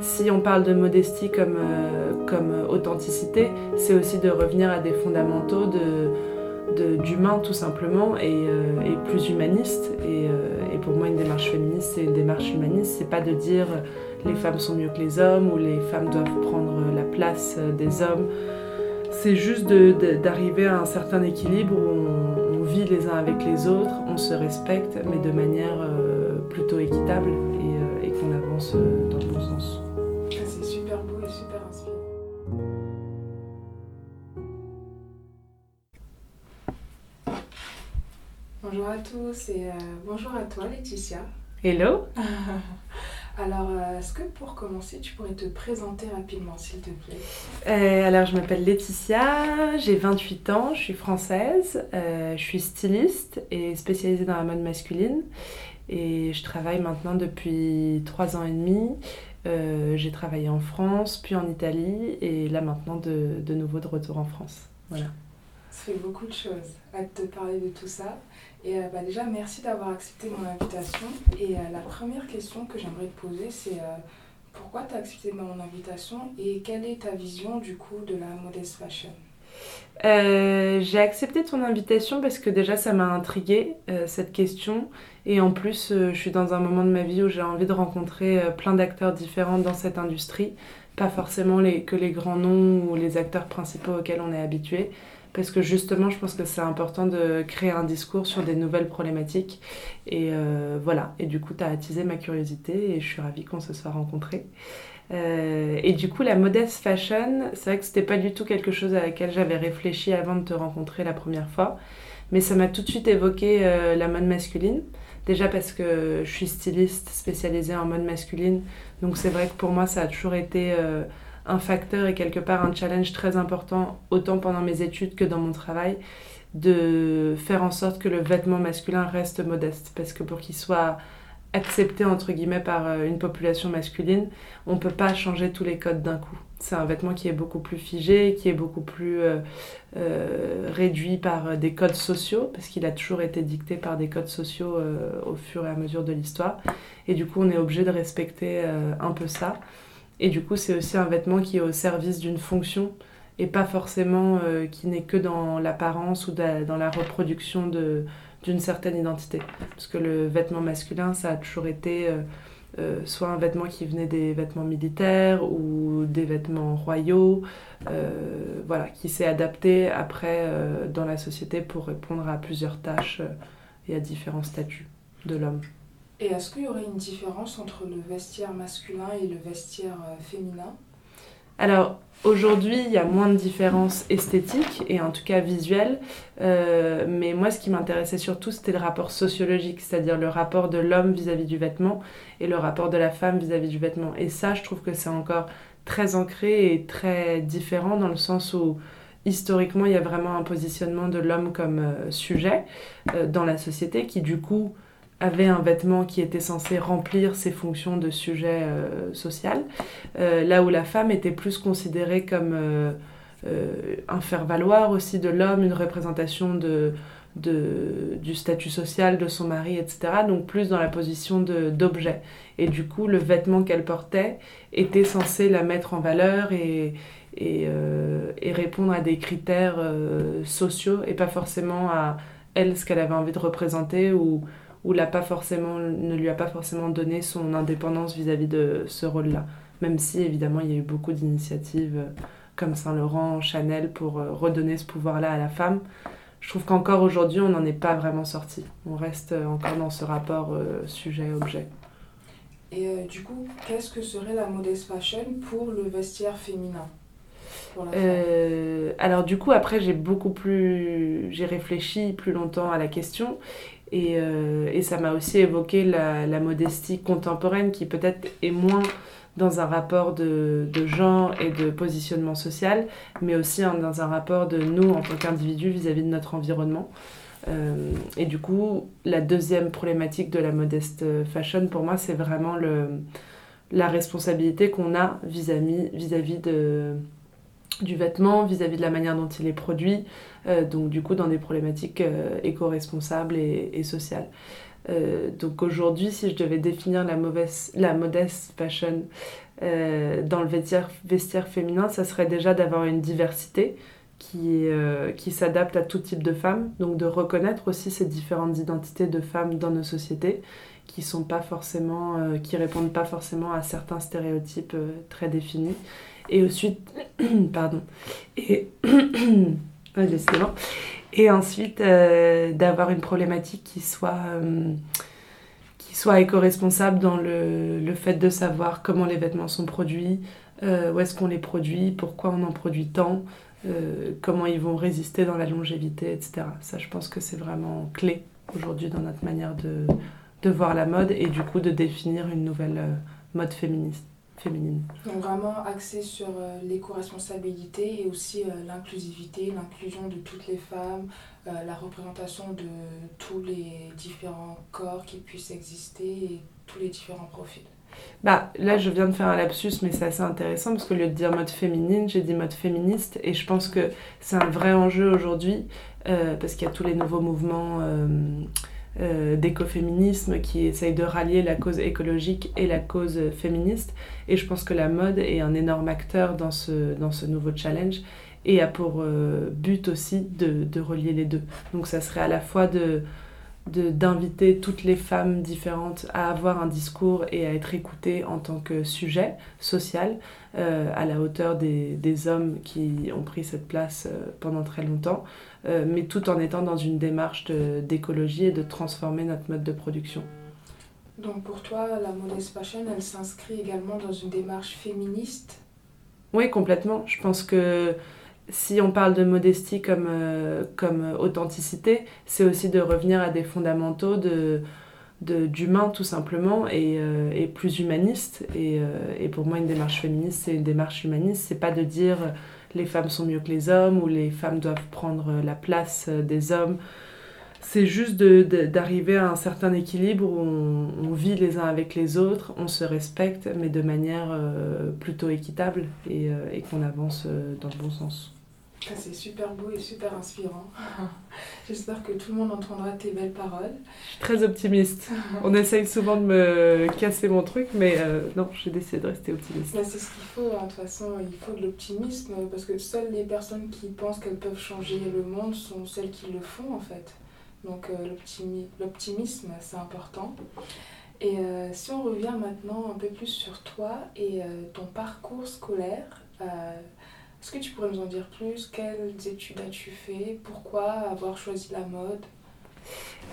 si on parle de modestie comme, comme authenticité, c'est aussi de revenir à des fondamentaux de, d'humain tout simplement et, et plus humaniste. Et, et, pour moi, une démarche féministe, c'est une démarche humaniste. C'est pas de dire les femmes sont mieux que les hommes ou les femmes doivent prendre la place des hommes. C'est juste d'arriver à un certain équilibre où on, vit les uns avec les autres, on se respecte, mais de manière euh, plutôt équitable et, euh, qu'on avance Bonjour à tous et bonjour à toi Laetitia. Hello Alors, euh, est-ce que pour commencer, tu pourrais te présenter rapidement, s'il te plaît? Euh, Alors, je m'appelle Laetitia, j'ai 28 ans, je suis française, euh, je suis styliste et spécialisée dans la mode masculine. Et je travaille maintenant depuis 3 ans et demi. j'ai travaillé en France, puis en Italie, et là maintenant de, de nouveau de retour en France. Voilà. Ça fait beaucoup de choses. à te parler de tout ça. Et euh, bah, déjà, merci d'avoir accepté mon invitation. Et euh, la première question que j'aimerais te poser, c'est euh, pourquoi tu as accepté mon invitation et quelle est ta vision du coup de la modest fashion? J'ai accepté ton invitation parce que déjà ça m'a intriguée cette question. Et en plus je suis dans un moment de ma vie où j'ai envie de rencontrer plein d'acteurs différents dans cette industrie, pas forcément les, que les grands noms ou les acteurs principaux auxquels on est habitué parce que justement, je pense que c'est important de créer un discours sur des nouvelles problématiques. Et euh, voilà, et du coup, tu as attisé ma curiosité et je suis ravie qu'on se soit rencontrés. Euh, et du coup, la modeste fashion, c'est vrai que c'était pas du tout quelque chose à laquelle j'avais réfléchi avant de te rencontrer la première fois, mais ça m'a tout de suite évoqué euh, la mode masculine. Déjà parce que je suis styliste spécialisée en mode masculine, donc c'est vrai que pour moi, ça a toujours été un facteur et quelque part un challenge très important, autant pendant mes études que dans mon travail, de faire en sorte que le vêtement masculin reste modeste. Parce que pour qu'il soit accepté entre guillemets par euh, une population masculine, on ne peut pas changer tous les codes d'un coup. C'est un vêtement qui est beaucoup plus figé, qui est beaucoup plus euh, euh, réduit par des codes sociaux, parce qu'il a toujours été dicté par des codes sociaux au fur et à mesure de l'histoire. Et du coup, on est obligé de respecter un peu ça. Et du coup, c'est aussi un vêtement qui est au service d'une fonction et pas forcément euh, qui n'est que dans l'apparence ou dans la reproduction d'une certaine identité. Parce que le vêtement masculin, ça a toujours été euh, euh, soit un vêtement qui venait des vêtements militaires ou des vêtements royaux, voilà, qui s'est adapté après dans la société pour répondre à plusieurs tâches et à différents statuts de l'homme. Et est-ce qu'il y aurait une différence entre le vestiaire masculin et le vestiaire euh, féminin? Alors, aujourd'hui, il y a moins de différences esthétiques et en tout cas visuelles. Euh, mais moi, ce qui m'intéressait surtout, c'était le rapport sociologique, c'est-à-dire le rapport de l'homme vis-à-vis du vêtement et le rapport de la femme vis-à-vis du vêtement. Et ça, je trouve que c'est encore très ancré et très différent dans le sens où historiquement, il y a vraiment un positionnement de l'homme comme euh, sujet dans la société qui, du coup, avait un vêtement qui était censé remplir ses fonctions de sujet euh, social, euh, là où la femme était plus considérée comme euh, un faire-valoir aussi de l'homme, une représentation de, du statut social de son mari, etc. Donc plus dans la position d'objet. Et du coup, le vêtement qu'elle portait était censé la mettre en valeur et, et, et répondre à des critères sociaux et pas forcément à elle ce qu'elle avait envie de représenter ou ou l'a pas forcément, ne lui a pas forcément donné son indépendance vis-à-vis de ce rôle-là. Même si évidemment il y a eu beaucoup d'initiatives euh, comme Saint-Laurent, Chanel pour euh, redonner ce pouvoir-là à la femme. Je trouve qu'encore aujourd'hui on n'en est pas vraiment sorti. On reste euh, encore dans ce rapport sujet-objet. Et du coup, qu'est-ce que serait la modest fashion pour le vestiaire féminin alors du coup après j'ai beaucoup plus j'ai réfléchi plus longtemps à la question euh, et, ça m'a aussi évoqué la, modestie contemporaine qui peut-être est moins dans un rapport de, genre et de positionnement social, mais aussi dans un rapport de nous en tant qu'individus vis-à-vis de notre environnement. Euh, et du coup, la deuxième problématique de la modeste fashion, pour moi, c'est vraiment le, la responsabilité qu'on a vis-à-vis vis -vis, vis de du vêtement vis-à-vis de la manière dont il est produit, euh, donc du coup dans des problématiques euh, éco-responsables et, sociales. Euh, donc aujourd'hui, si je devais définir la, mauvaise, la modeste fashion dans le vestiaire, vestiaire féminin, ça serait déjà d'avoir une diversité qui, qui s'adapte à tout type de femmes, donc de reconnaître aussi ces différentes identités de femmes dans nos sociétés qui sont pas forcément, qui répondent pas forcément à certains stéréotypes très définis. Et ensuite, pardon, et Et ensuite, euh, d'avoir une problématique qui soit, euh, soit éco-responsable dans le, le, fait de savoir comment les vêtements sont produits, euh, où est-ce qu'on les produit, pourquoi on en produit tant, comment ils vont résister dans la longévité, etc. Ça, je pense que c'est vraiment clé aujourd'hui dans notre manière de, de voir la mode et du coup de définir une nouvelle mode féministe féminine. Donc vraiment axé sur euh, l'éco-responsabilité et aussi euh, l'inclusivité, l'inclusion de toutes les femmes, euh, la représentation de tous les différents corps qui puissent exister et tous les différents profils. Bah, là, je viens de faire un lapsus, mais c'est assez intéressant parce qu'au lieu de dire mode féminine, j'ai dit mode féministe. Et je pense que c'est un vrai enjeu aujourd'hui parce qu'il y a tous les nouveaux mouvements euh, d'écoféminisme qui essaye de rallier la cause écologique et la cause féministe. Et je pense que la mode est un énorme acteur dans ce, dans ce nouveau challenge et a pour euh, but aussi de, de, relier les deux. Donc ça serait à la fois de d'inviter toutes les femmes différentes à avoir un discours et à être écoutées en tant que sujet social euh, à la hauteur des, des, hommes qui ont pris cette place pendant très longtemps, euh, mais tout en étant dans une démarche d'écologie et de transformer notre mode de production. Donc pour toi, la Modest Fashion, elle s'inscrit également dans une démarche féministe? Oui, complètement. Je pense que si on parle de modestie comme, euh, comme authenticité, c'est aussi de revenir à des fondamentaux de d'humain tout simplement et, euh, et plus humaniste et, et, pour moi une démarche féministe c'est une démarche humaniste c'est pas de dire les femmes sont mieux que les hommes ou les femmes doivent prendre la place des hommes. C'est juste d'arriver à un certain équilibre où on, vit les uns avec les autres, on se respecte, mais de manière euh, plutôt équitable et, euh, qu'on avance euh, dans le bon sens. C'est super beau et super inspirant. J'espère que tout le monde entendra tes belles paroles. Je suis très optimiste. On essaye souvent de me casser mon truc, mais euh, non, j'ai décidé de rester optimiste. Bah, c'est ce qu'il faut, hein. de toute façon, il faut de l'optimisme, parce que seules les personnes qui pensent qu'elles peuvent changer le monde sont celles qui le font, en fait. Donc euh, l'optimisme, c'est important. Et euh, si on revient maintenant un peu plus sur toi et ton parcours scolaire, est-ce que tu pourrais nous en dire plus? Quelles études as-tu fait? Pourquoi avoir choisi la mode?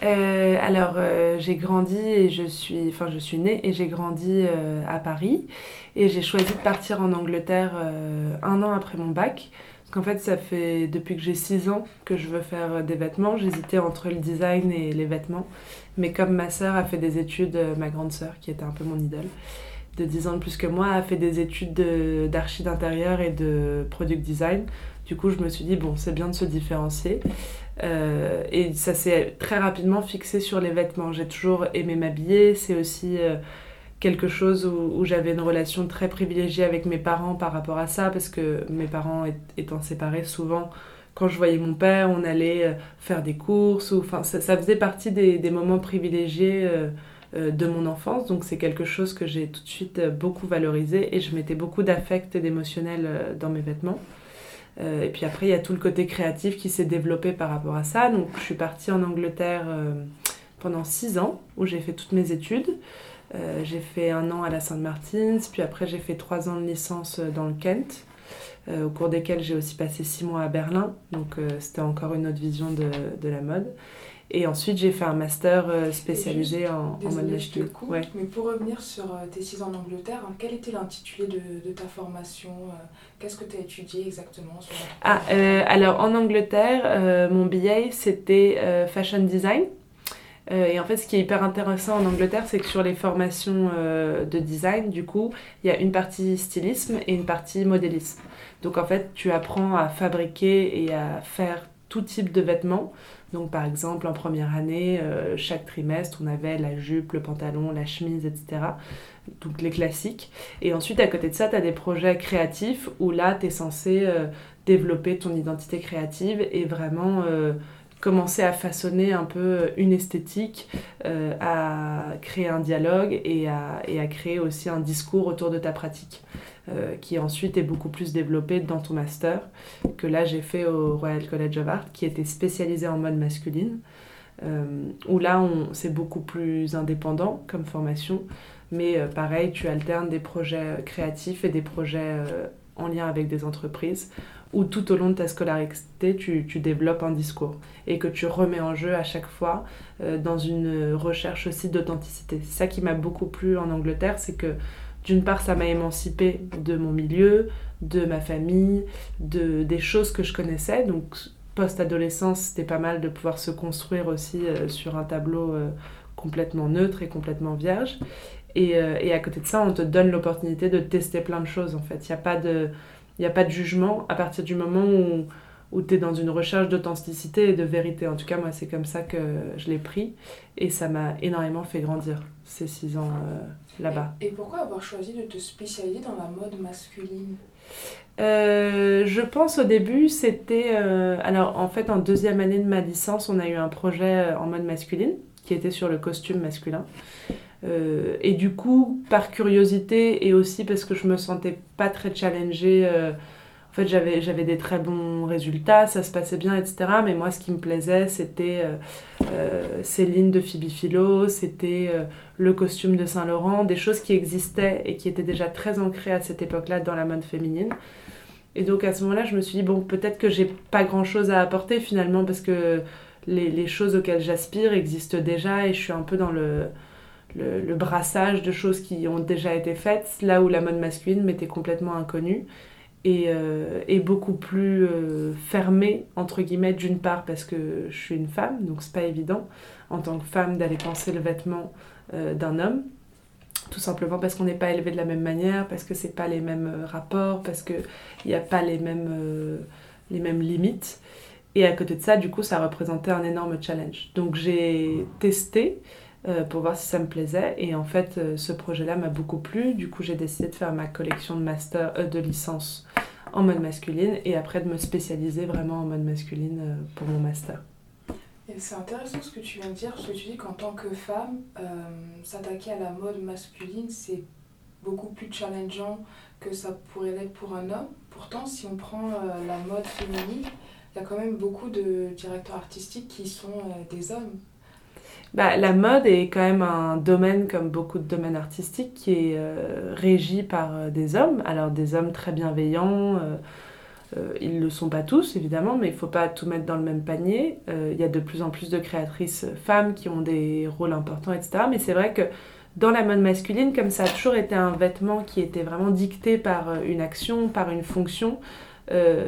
Euh, alors, euh, j'ai grandi et je suis, enfin, je suis née et j'ai grandi euh, à Paris. Et j'ai choisi de partir en Angleterre un an après mon bac. Parce qu'en fait, ça fait depuis que j'ai 6 ans que je veux faire des vêtements. J'hésitais entre le design et les vêtements. Mais comme ma sœur a fait des études, ma grande sœur, qui était un peu mon idole, de 10 ans de plus que moi, a fait des études d'archi d'intérieur et de product design. Du coup, je me suis dit, bon, c'est bien de se différencier. Euh, et ça s'est très rapidement fixé sur les vêtements. J'ai toujours aimé m'habiller. C'est aussi euh, quelque chose où, j'avais une relation très privilégiée avec mes parents par rapport à ça, parce que mes parents étant séparés, souvent, quand je voyais mon père, on allait euh, faire des courses. Ou, ça, faisait partie des, moments privilégiés de mon enfance. Donc c'est quelque chose que j'ai tout de suite euh, beaucoup valorisé et je mettais beaucoup d'affect et d'émotionnel euh, dans mes vêtements. et puis après, il y a tout le côté créatif qui s'est développé par rapport à ça. Donc je suis partie en Angleterre pendant six ans où j'ai fait toutes mes études. j'ai fait un an à la Saint Martins, puis après j'ai fait trois ans de licence dans le Kent, au cours desquels j'ai aussi passé six mois à Berlin. Donc c'était encore une autre vision de, de la mode. Et ensuite, j'ai fait un master euh, spécialisé en, en mode ouais. Mais pour revenir sur euh, tes six ans en Angleterre, hein, quel était l'intitulé de, de, ta formation euh, Qu'est-ce que tu as étudié exactement sur Ah, alors en Angleterre, mon BA, c'était Fashion Design. et en fait, ce qui est hyper intéressant en Angleterre, c'est que sur les formations de design, du coup, il y a une partie stylisme et une partie modélisme. Donc en fait, tu apprends à fabriquer et à faire tout type de vêtements. Donc par exemple, en première année, euh, chaque trimestre, on avait la jupe, le pantalon, la chemise, etc. Toutes les classiques. Et ensuite, à côté de ça, tu as des projets créatifs où là, tu es censé euh, développer ton identité créative et vraiment euh, commencer à façonner un peu une esthétique, à créer un dialogue et à, créer aussi un discours autour de ta pratique, euh, qui ensuite est beaucoup plus développé dans ton master, que là j'ai fait au Royal College of Art, qui était spécialisé en mode masculine, euh, où là c'est beaucoup plus indépendant comme formation, mais pareil, tu alternes des projets créatifs et des projets en lien avec des entreprises où tout au long de ta scolarité, tu, développes un discours et que tu remets en jeu à chaque fois euh, dans une recherche aussi d'authenticité. C'est ça qui m'a beaucoup plu en Angleterre, c'est que d'une part, ça m'a émancipé de mon milieu, de ma famille, de, des choses que je connaissais. Donc, post-adolescence, c'était pas mal de pouvoir se construire aussi euh, sur un tableau euh, complètement neutre et complètement vierge. Et, et, à côté de ça, on te donne l'opportunité de tester plein de choses en fait. Il n'y a pas de n'y a pas de jugement à partir du moment où, où tu es dans une recherche d'authenticité et de vérité. En tout cas, moi, c'est comme ça que je l'ai pris et ça m'a énormément fait grandir ces six ans euh, là-bas. Et, pourquoi avoir choisi de te spécialiser dans la mode masculine? Euh, je pense au début, c'était... Euh, alors en fait, en deuxième année de ma licence, on a eu un projet en mode masculine qui était sur le costume masculin. Euh, et du coup, par curiosité et aussi parce que je me sentais pas très challengée, euh, en fait j'avais, j'avais des très bons résultats, ça se passait bien, etc. Mais moi, ce qui me plaisait, c'était euh, Céline de Phoebe Philo, c'était le costume de Saint-Laurent, des choses qui existaient et qui étaient déjà très ancrées à cette époque-là dans la mode féminine. Et donc à ce moment-là, je me suis dit, bon, peut-être que j'ai pas grand-chose à apporter finalement parce que les, choses auxquelles j'aspire existent déjà et je suis un peu dans le le, brassage de choses qui ont déjà été faites, là où la mode masculine m'était complètement inconnue et, euh, beaucoup plus euh, fermée, entre guillemets, d'une part parce que je suis une femme, donc c'est pas évident en tant que femme d'aller penser le vêtement euh, d'un homme. Tout simplement parce qu'on n'est pas élevé de la même manière, parce que c'est pas les mêmes rapports, parce qu'il n'y a pas les mêmes, les mêmes limites. Et à côté de ça, du coup, ça représentait un énorme challenge. Donc j'ai testé, euh, pour voir si ça me plaisait. Et en fait, euh, ce projet-là m'a beaucoup plu. Du coup, j'ai décidé de faire ma collection de master, euh, de licence en mode masculine et après de me spécialiser vraiment en mode masculine pour mon master. C'est intéressant ce que tu viens de dire, parce que tu dis qu'en tant que femme, s'attaquer à la mode masculine, c'est beaucoup plus challengeant que ça pourrait l'être pour un homme. Pourtant, si on prend la mode féminine, il y a quand même beaucoup de directeurs artistiques qui sont des hommes bah, la mode est quand même un domaine, comme beaucoup de domaines artistiques, qui est euh, régi par euh, des hommes. Alors des hommes très bienveillants, euh, ils ne le sont pas tous évidemment, mais il ne faut pas tout mettre dans le même panier. Il y a de plus en plus de créatrices femmes qui ont des rôles importants, etc. Mais c'est vrai que dans la mode masculine, comme ça a toujours été un vêtement qui était vraiment dicté par une action, par une fonction,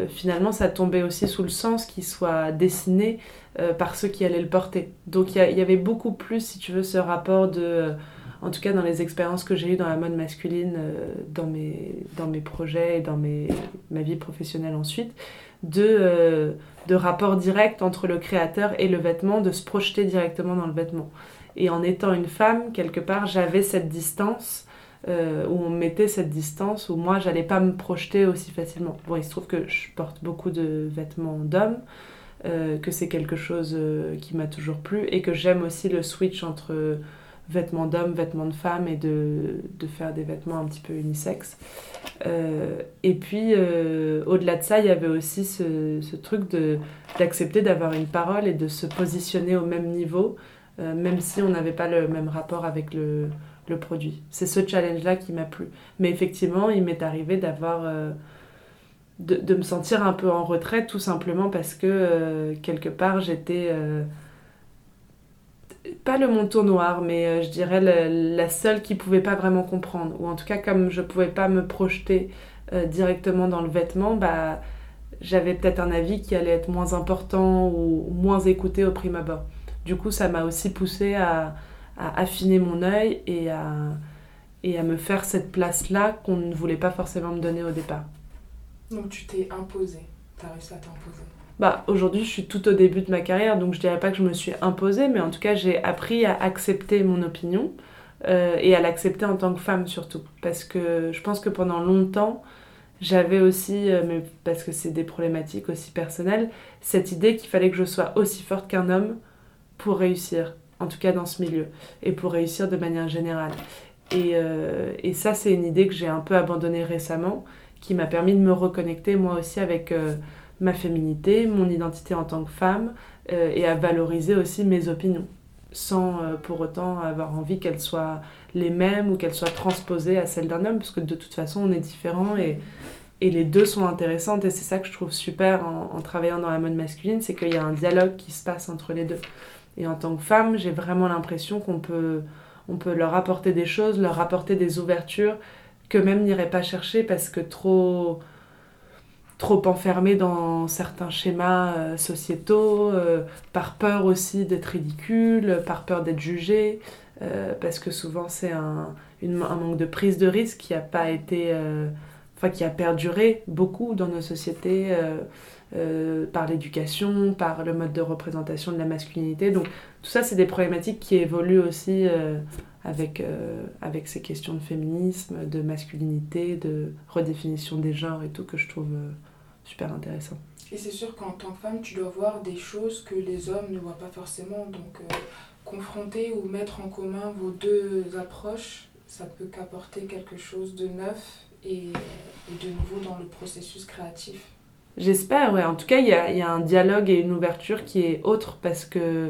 finalement ça tombait aussi sous le sens qu'il soit dessiné euh, par ceux qui allaient le porter. Donc il y, avait beaucoup plus, si tu veux, ce rapport de, en tout cas dans les expériences que j'ai eues dans la mode masculine, euh, dans, mes, dans mes projets et dans mes, ma vie professionnelle ensuite, de, euh, de rapport direct entre le créateur et le vêtement, de se projeter directement dans le vêtement. Et en étant une femme, quelque part, j'avais cette distance. Où on mettait cette distance, où moi, j'allais pas me projeter aussi facilement. Bon, il se trouve que je porte beaucoup de vêtements d'hommes, euh, que c'est quelque chose euh, qui m'a toujours plu et que j'aime aussi le switch entre vêtements d'hommes, vêtements de femmes et de, faire des vêtements un petit peu unisexes. Euh, et puis, au-delà de ça, il y avait aussi ce, ce truc d'accepter d'avoir une parole et de se positionner au même niveau, même si on n'avait pas le même rapport avec le, le produit. C'est ce challenge-là qui m'a plu. Mais effectivement, il m'est arrivé d'avoir de, me sentir un peu en retrait tout simplement parce que euh, quelque part j'étais euh, pas le manteau noir mais euh, je dirais la seule qui pouvait pas vraiment comprendre ou en tout cas comme je pouvais pas me projeter directement dans le vêtement bah j'avais peut-être un avis qui allait être moins important ou moins écouté au prime abord du coup ça m'a aussi poussé à, à, affiner mon œil et à, et à me faire cette place là qu'on ne voulait pas forcément me donner au départ donc tu t'es imposé, tu as réussi à t'imposer. Bah, aujourd'hui, je suis tout au début de ma carrière, donc je dirais pas que je me suis imposée, mais en tout cas, j'ai appris à accepter mon opinion euh, et à l'accepter en tant que femme surtout. Parce que je pense que pendant longtemps, j'avais aussi, euh, mais parce que c'est des problématiques aussi personnelles, cette idée qu'il fallait que je sois aussi forte qu'un homme pour réussir, en tout cas dans ce milieu, et pour réussir de manière générale. Et, euh, et ça, c'est une idée que j'ai un peu abandonnée récemment, qui m'a permis de me reconnecter moi aussi avec euh, ma féminité, mon identité en tant que femme, et à valoriser aussi mes opinions, sans pour autant avoir envie qu'elles soient les mêmes ou qu'elles soient transposées à celles d'un homme, parce que de toute façon, on est différents et et les deux sont intéressantes et c'est ça que je trouve super en, travaillant dans la mode masculine, c'est qu'il y a un dialogue qui se passe entre les deux. Et en tant que femme, j'ai vraiment l'impression qu'on peut, on peut leur apporter des choses, leur apporter des ouvertures que même n'iraient pas chercher parce que trop, trop enfermés dans certains schémas euh, sociétaux, euh, par peur aussi d'être ridicule, par peur d'être jugé, euh, parce que souvent c'est un, un, manque de prise de risque qui n'a pas été enfin, qui a perduré beaucoup dans nos sociétés euh, euh, par l'éducation, par le mode de représentation de la masculinité. Donc tout ça, c'est des problématiques qui évoluent aussi euh, avec, avec ces questions de féminisme, de masculinité, de redéfinition des genres et tout que je trouve super intéressant. Et c'est sûr qu'en tant que femme, tu dois voir des choses que les hommes ne voient pas forcément. Donc confronter ou mettre en commun vos deux approches, ça peut qu'apporter quelque chose de neuf et, de nouveau dans le processus créatif J'espère, ouais. En tout cas, il y a, un dialogue et une ouverture qui est autre parce que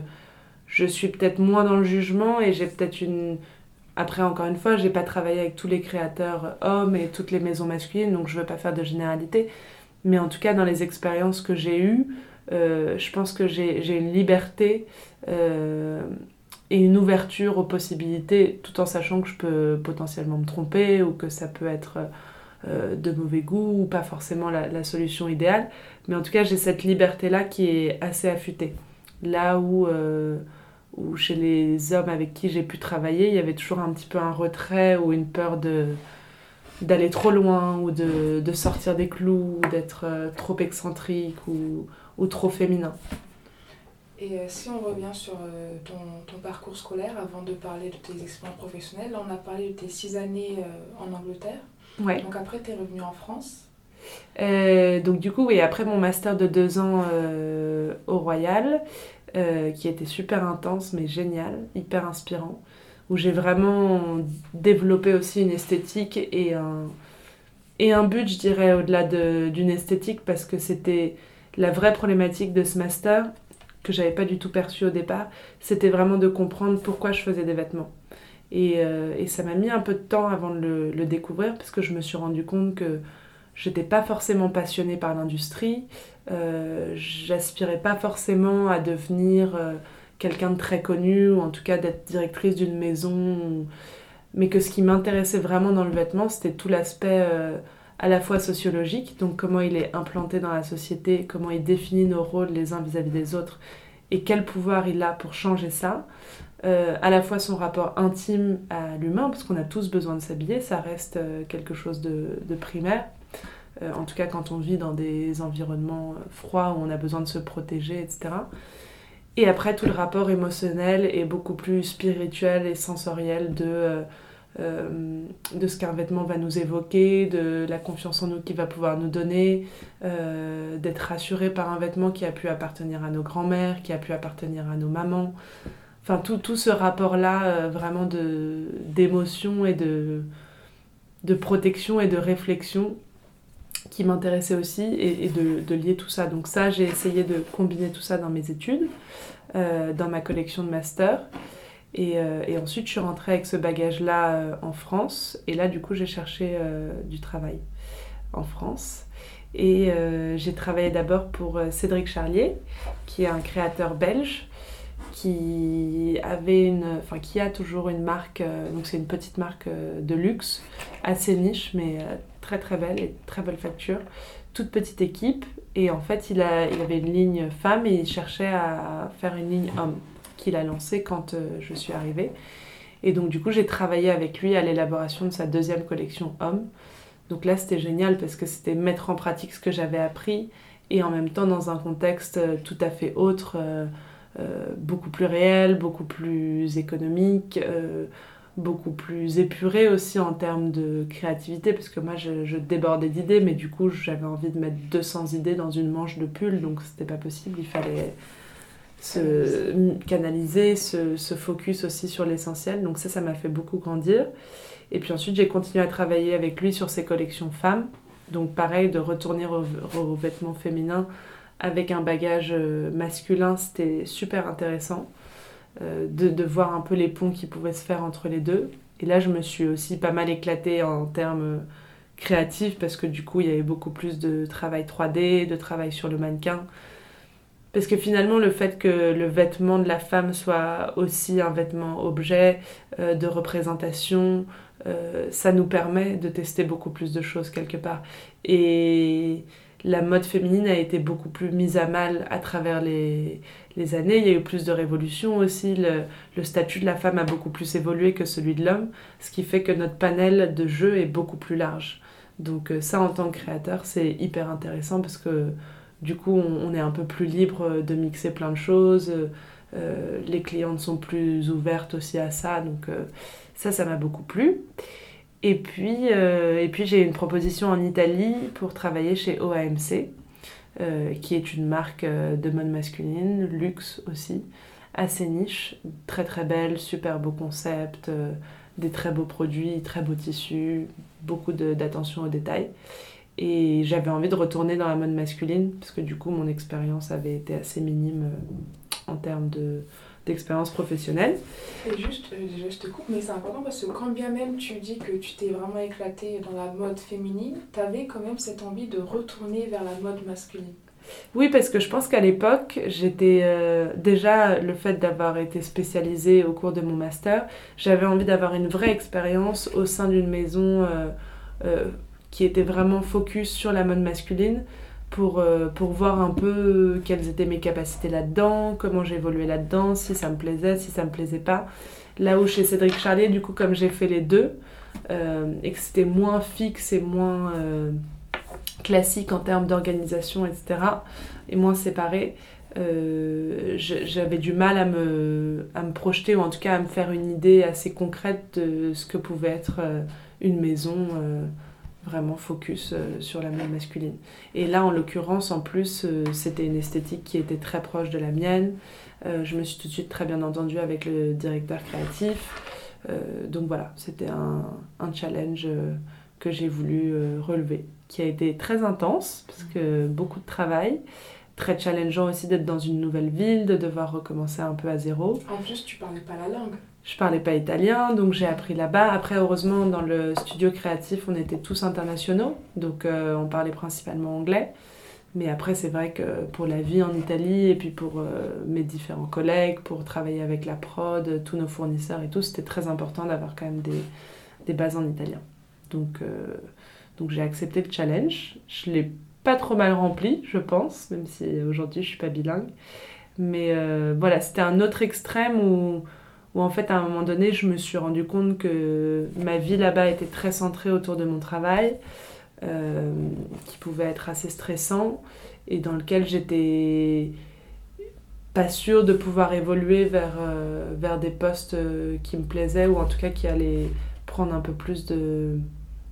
je suis peut-être moins dans le jugement et j'ai peut-être une. Après, encore une fois, j'ai pas travaillé avec tous les créateurs hommes et toutes les maisons masculines, donc je veux pas faire de généralité. Mais en tout cas, dans les expériences que j'ai eues, euh, je pense que j'ai une liberté euh, et une ouverture aux possibilités, tout en sachant que je peux potentiellement me tromper ou que ça peut être euh, de mauvais goût ou pas forcément la, solution idéale. Mais en tout cas, j'ai cette liberté-là qui est assez affûtée. Là où, euh, où chez les hommes avec qui j'ai pu travailler, il y avait toujours un petit peu un retrait ou une peur de d'aller trop loin ou de, de, sortir des clous, ou d'être euh, trop excentrique ou, ou trop féminin. Et euh, si on revient sur euh, ton, ton, parcours scolaire, avant de parler de tes expériences professionnelles, on a parlé de tes six années euh, en Angleterre. Ouais. Donc après, tu es revenu en France. donc du coup, oui, après mon master de deux ans au Royal, qui était super intense mais génial, hyper inspirant, où j'ai vraiment développé aussi une esthétique et un, et un but, je dirais, au-delà d'une esthétique, parce que c'était la vraie problématique de ce master, que j'avais pas du tout perçu au départ, c'était vraiment de comprendre pourquoi je faisais des vêtements. Et, euh, et ça m'a mis un peu de temps avant de le, découvrir parce que je me suis rendu compte que j'étais pas forcément passionnée par l'industrie, euh, j'aspirais pas forcément à devenir euh, quelqu'un de très connu ou en tout cas d'être directrice d'une maison, mais que ce qui m'intéressait vraiment dans le vêtement c'était tout l'aspect à la fois sociologique, donc comment il est implanté dans la société, comment il définit nos rôles les uns vis-à-vis des autres, et quel pouvoir il a pour changer ça. Euh, à la fois son rapport intime à l'humain, parce qu'on a tous besoin de s'habiller, ça reste euh, quelque chose de, primaire. Euh, en tout cas, quand on vit dans des environnements froids où on a besoin de se protéger, etc. Et après, tout le rapport émotionnel est beaucoup plus spirituel et sensoriel de de ce qu'un vêtement va nous évoquer, de la confiance en nous qu'il va pouvoir nous donner, d'être rassuré par un vêtement qui a pu appartenir à nos grands-mères, qui a pu appartenir à nos mamans. Enfin, tout, ce rapport-là, euh, vraiment d'émotion et de, protection et de réflexion qui m'intéressait aussi et, de, lier tout ça. Donc ça, j'ai essayé de combiner tout ça dans mes études, dans ma collection de master. Euh, et, ensuite, je suis rentrée avec ce bagage-là euh, en France. Et là, du coup, j'ai cherché euh, du travail en France. Et j'ai travaillé d'abord pour Cédric Charlier, qui est un créateur belge, qui avait une, enfin qui a toujours une marque. donc c'est une petite marque de luxe, assez niche, mais très très belle et très belle facture. Toute petite équipe. Et en fait, il, a, il avait une ligne femme et il cherchait à faire une ligne homme qu'il a lancé quand euh, je suis arrivée. Et donc du coup, j'ai travaillé avec lui à l'élaboration de sa deuxième collection Homme. Donc là, c'était génial parce que c'était mettre en pratique ce que j'avais appris et en même temps dans un contexte euh, tout à fait autre, euh, beaucoup plus réel, beaucoup plus économique, beaucoup plus épuré aussi en termes de créativité, parce que moi je, débordais d'idées, mais du coup j'avais envie de mettre 200 idées dans une manche de pull, donc c'était pas possible, il fallait se canaliser, se, se focus aussi sur l'essentiel, donc ça, ça m'a fait beaucoup grandir. Et puis ensuite j'ai continué à travailler avec lui sur ses collections femmes, donc pareil, de retourner aux vêtements féminins avec un bagage euh, masculin, c'était super intéressant. Euh, de, de, voir un peu les ponts qui pouvaient se faire entre les deux. Et là, je me suis aussi pas mal éclatée en termes créatifs parce que du coup, il y avait beaucoup plus de travail 3D, de travail sur le mannequin. Parce que finalement, le fait que le vêtement de la femme soit aussi un vêtement objet euh, de représentation, euh, ça nous permet de tester beaucoup plus de choses quelque part. Et la mode féminine a été beaucoup plus mise à mal à travers les, années. Il y a eu plus de révolutions aussi. Le, statut de la femme a beaucoup plus évolué que celui de l'homme, ce qui fait que notre panel de jeux est beaucoup plus large. Donc euh, ça, en tant que créateur, c'est hyper intéressant parce que du coup, on, est un peu plus libre de mixer plein de choses. Euh, les clientes sont plus ouvertes aussi à ça. Donc euh, ça, ça m'a beaucoup plu. Et puis, euh, et puis j'ai une proposition en Italie pour travailler chez OAMC, euh, qui est une marque euh, de mode masculine, luxe aussi, assez niche, très très belle, super beau concept, des très beaux produits, très beaux tissus, beaucoup d'attention aux détails. Et j'avais envie de retourner dans la mode masculine, parce que du coup mon expérience avait été assez minime en termes de, d'expérience professionnelle. Et juste, euh, je te coupe, mais c'est important parce que quand bien même tu dis que tu t'es vraiment éclaté dans la mode féminine, tu avais quand même cette envie de retourner vers la mode masculine. Oui, parce que je pense qu'à l'époque, j'étais euh, déjà le fait d'avoir été spécialisée au cours de mon master, j'avais envie d'avoir une vraie expérience au sein d'une maison euh, qui était vraiment focus sur la mode masculine pour, euh, pour voir un peu quelles étaient mes capacités là-dedans, comment j'évoluais là-dedans, si ça me plaisait, si ça me plaisait pas. Là où chez Cédric Charlier, du coup, comme j'ai fait les deux, euh, et que c'était moins fixe et moins euh, classique en termes d'organisation, etc., et moins séparé, j'avais du mal à me, à me projeter, ou en tout cas à me faire une idée assez concrète de ce que pouvait être une maison vraiment focus euh, sur la mode masculine. Et là, en l'occurrence, en plus, euh, c'était une esthétique qui était très proche de la mienne. Euh, je me suis tout de suite très bien entendue avec le directeur créatif. donc voilà, c'était un, challenge que j'ai voulu relever, qui a été très intense, parce que beaucoup de travail, très challengeant aussi d'être dans une nouvelle ville, de devoir recommencer un peu à zéro. En plus, tu parlais pas la langue. Je parlais pas italien, donc j'ai appris là-bas. Après, heureusement, dans le studio créatif, on était tous internationaux, donc euh, on parlait principalement anglais. Mais après, c'est vrai que pour la vie en Italie et puis pour euh, mes différents collègues, pour travailler avec la prod, tous nos fournisseurs et tout, c'était très important d'avoir quand même des, des, bases en italien. Donc, euh, donc j'ai accepté le challenge. Je l'ai pas trop mal rempli, je pense, même si aujourd'hui je suis pas bilingue. Mais voilà, c'était un autre extrême où où en fait à un moment donné je me suis rendu compte que ma vie là-bas était très centrée autour de mon travail, euh, qui pouvait être assez stressant et dans lequel j'étais pas sûre de pouvoir évoluer vers, euh, vers des postes euh, qui me plaisaient ou en tout cas qui allaient prendre un peu plus de,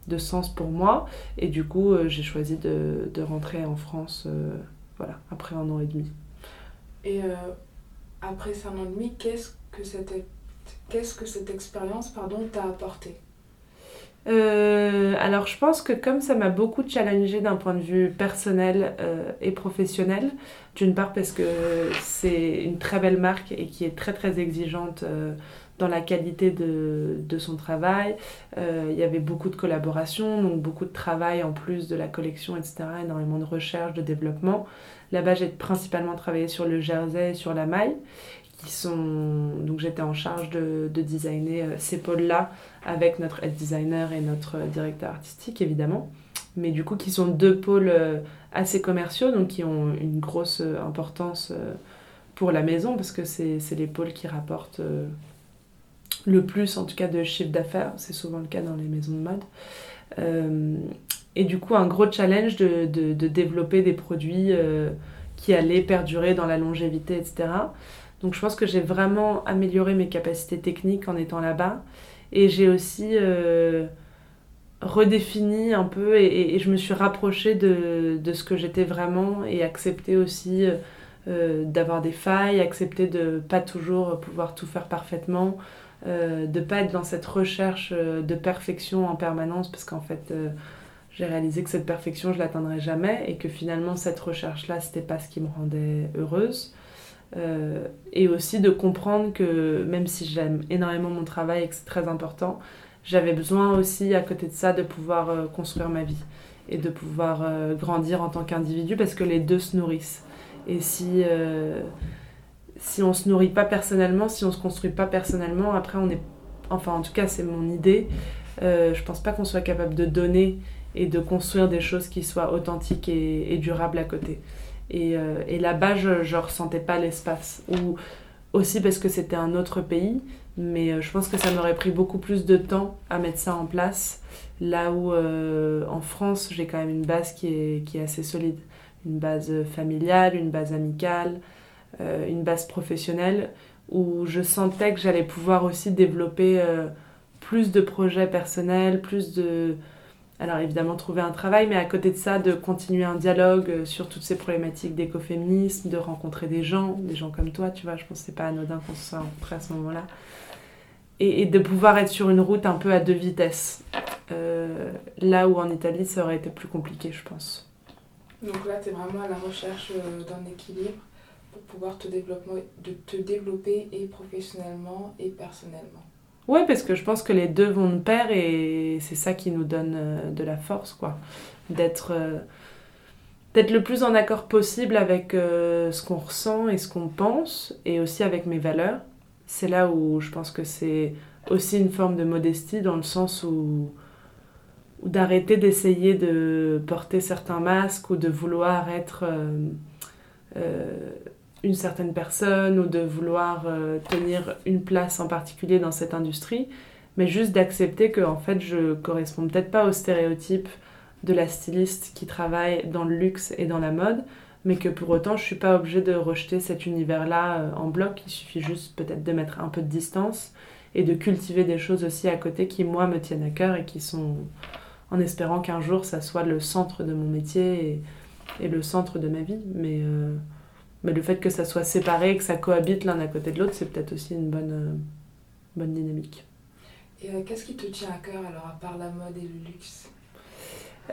de sens pour moi. Et du coup, j'ai choisi de, de, rentrer en France voilà, après un an et demi. Et après un an et demi, qu'est-ce que c'était qu'est-ce que cette expérience pardon t'a apporté? Euh, alors je pense que comme ça m'a beaucoup challengé d'un point de vue personnel euh, et professionnel, d'une part parce que c'est une très belle marque et qui est très très exigeante euh, dans la qualité de, de son travail. il y avait beaucoup de collaborations, donc beaucoup de travail en plus de la collection, etc. Énormément de recherche, de développement. Là-bas j'ai principalement travaillé sur le jersey et sur la maille sont donc j'étais en charge de, de designer euh, ces pôles-là avec notre head designer et notre directeur artistique évidemment, mais du coup qui sont deux pôles euh, assez commerciaux donc qui ont une grosse euh, importance pour la maison parce que c'est les pôles qui rapportent le plus en tout cas de chiffre d'affaires, c'est souvent le cas dans les maisons de mode. et du coup un gros challenge de, de développer des produits qui allaient perdurer dans la longévité, etc. Donc je pense que j'ai vraiment amélioré mes capacités techniques en étant là-bas. Et j'ai aussi redéfini un peu et, je me suis rapprochée de, de ce que j'étais vraiment et accepté aussi d'avoir des failles, accepter de pas toujours pouvoir tout faire parfaitement, de de pas être dans cette recherche de perfection en permanence parce qu'en fait j'ai réalisé que cette perfection, je l'atteindrais jamais et que finalement, cette recherche-là, c'était pas ce qui me rendait heureuse. Euh, et aussi de comprendre que même si j'aime énormément mon travail et que c'est très important, j'avais besoin aussi à côté de ça de pouvoir euh, construire ma vie et de pouvoir euh, grandir en tant qu'individu parce que les deux se nourrissent. Et si, si on se nourrit pas personnellement, si on se construit pas personnellement, après on est, enfin en tout cas c'est mon idée, je pense pas qu'on soit capable de donner et de construire des choses qui soient authentiques et, durables à côté. Et, euh, et là-bas, je ne ressentais pas l'espace. Ou aussi parce que c'était un autre pays, mais euh, je pense que ça m'aurait pris beaucoup plus de temps à mettre ça en place. Là où euh, en France, j'ai quand même une base qui est assez solide. Une base familiale, une base amicale, une base professionnelle, où je sentais que j'allais pouvoir aussi développer plus de projets personnels, plus de, alors évidemment trouver un travail, mais à côté de ça, de continuer un dialogue euh, sur toutes ces problématiques d'écoféminisme, de rencontrer des gens, des gens comme toi, tu vois, je pense que c'est pas anodin qu'on se soit rencontrés à ce moment-là. Et, de pouvoir être sur une route un peu à deux vitesses. Euh, là où en Italie, ça aurait été plus compliqué, je pense. Donc là, tu es vraiment à la recherche euh, d'un équilibre pour pouvoir te développer, de te développer et professionnellement et personnellement. Ouais, parce que je pense que les deux vont de pair et c'est ça qui nous donne euh, de la force, quoi. D'être euh, d'être le plus en accord possible avec euh, ce qu'on ressent et ce qu'on pense et aussi avec mes valeurs. C'est là où je pense que c'est aussi une forme de modestie dans le sens où d'arrêter d'essayer de porter certains masques ou de vouloir être une certaine personne ou de vouloir euh, tenir une place en particulier dans cette industrie, mais juste d'accepter que en fait je corresponds peut-être pas au stéréotype de la styliste qui travaille dans le luxe et dans la mode, mais que pour autant je suis pas obligée de rejeter cet univers-là euh, en bloc, il suffit juste peut-être de mettre un peu de distance et de cultiver des choses aussi à côté qui moi me tiennent à cœur et qui sont en espérant qu'un jour ça soit le centre de mon métier et, le centre de ma vie, mais euh, mais le fait que ça soit séparé, que ça cohabite l'un à côté de l'autre, c'est peut-être aussi une bonne, euh, bonne dynamique. Et euh, qu'est-ce qui te tient à cœur alors, à part la mode et le luxe?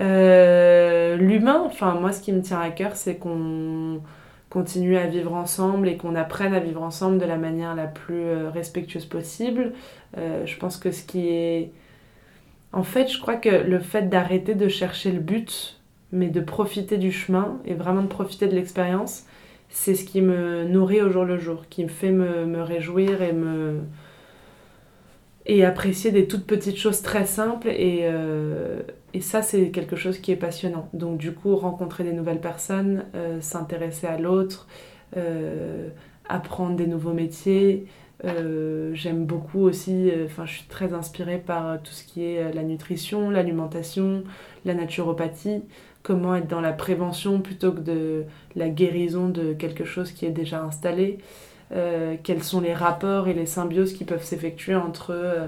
Euh, L'humain, enfin moi ce qui me tient à cœur, c'est qu'on continue à vivre ensemble et qu'on apprenne à vivre ensemble de la manière la plus respectueuse possible. je pense que ce qui est... En fait, je crois que le fait d'arrêter de chercher le but, mais de profiter du chemin et vraiment de profiter de l'expérience, c'est ce qui me nourrit au jour le jour, qui me fait me, réjouir et me et apprécier des toutes petites choses très simples et, euh, et ça c'est quelque chose qui est passionnant. Donc du coup rencontrer des nouvelles personnes, euh, s'intéresser à l'autre, euh, apprendre des nouveaux métiers. J'aime beaucoup aussi, enfin je suis très inspirée par tout ce qui est la nutrition, l'alimentation, la naturopathie comment être dans la prévention plutôt que de la guérison de quelque chose qui est déjà installé, euh, quels sont les rapports et les symbioses qui peuvent s'effectuer entre euh,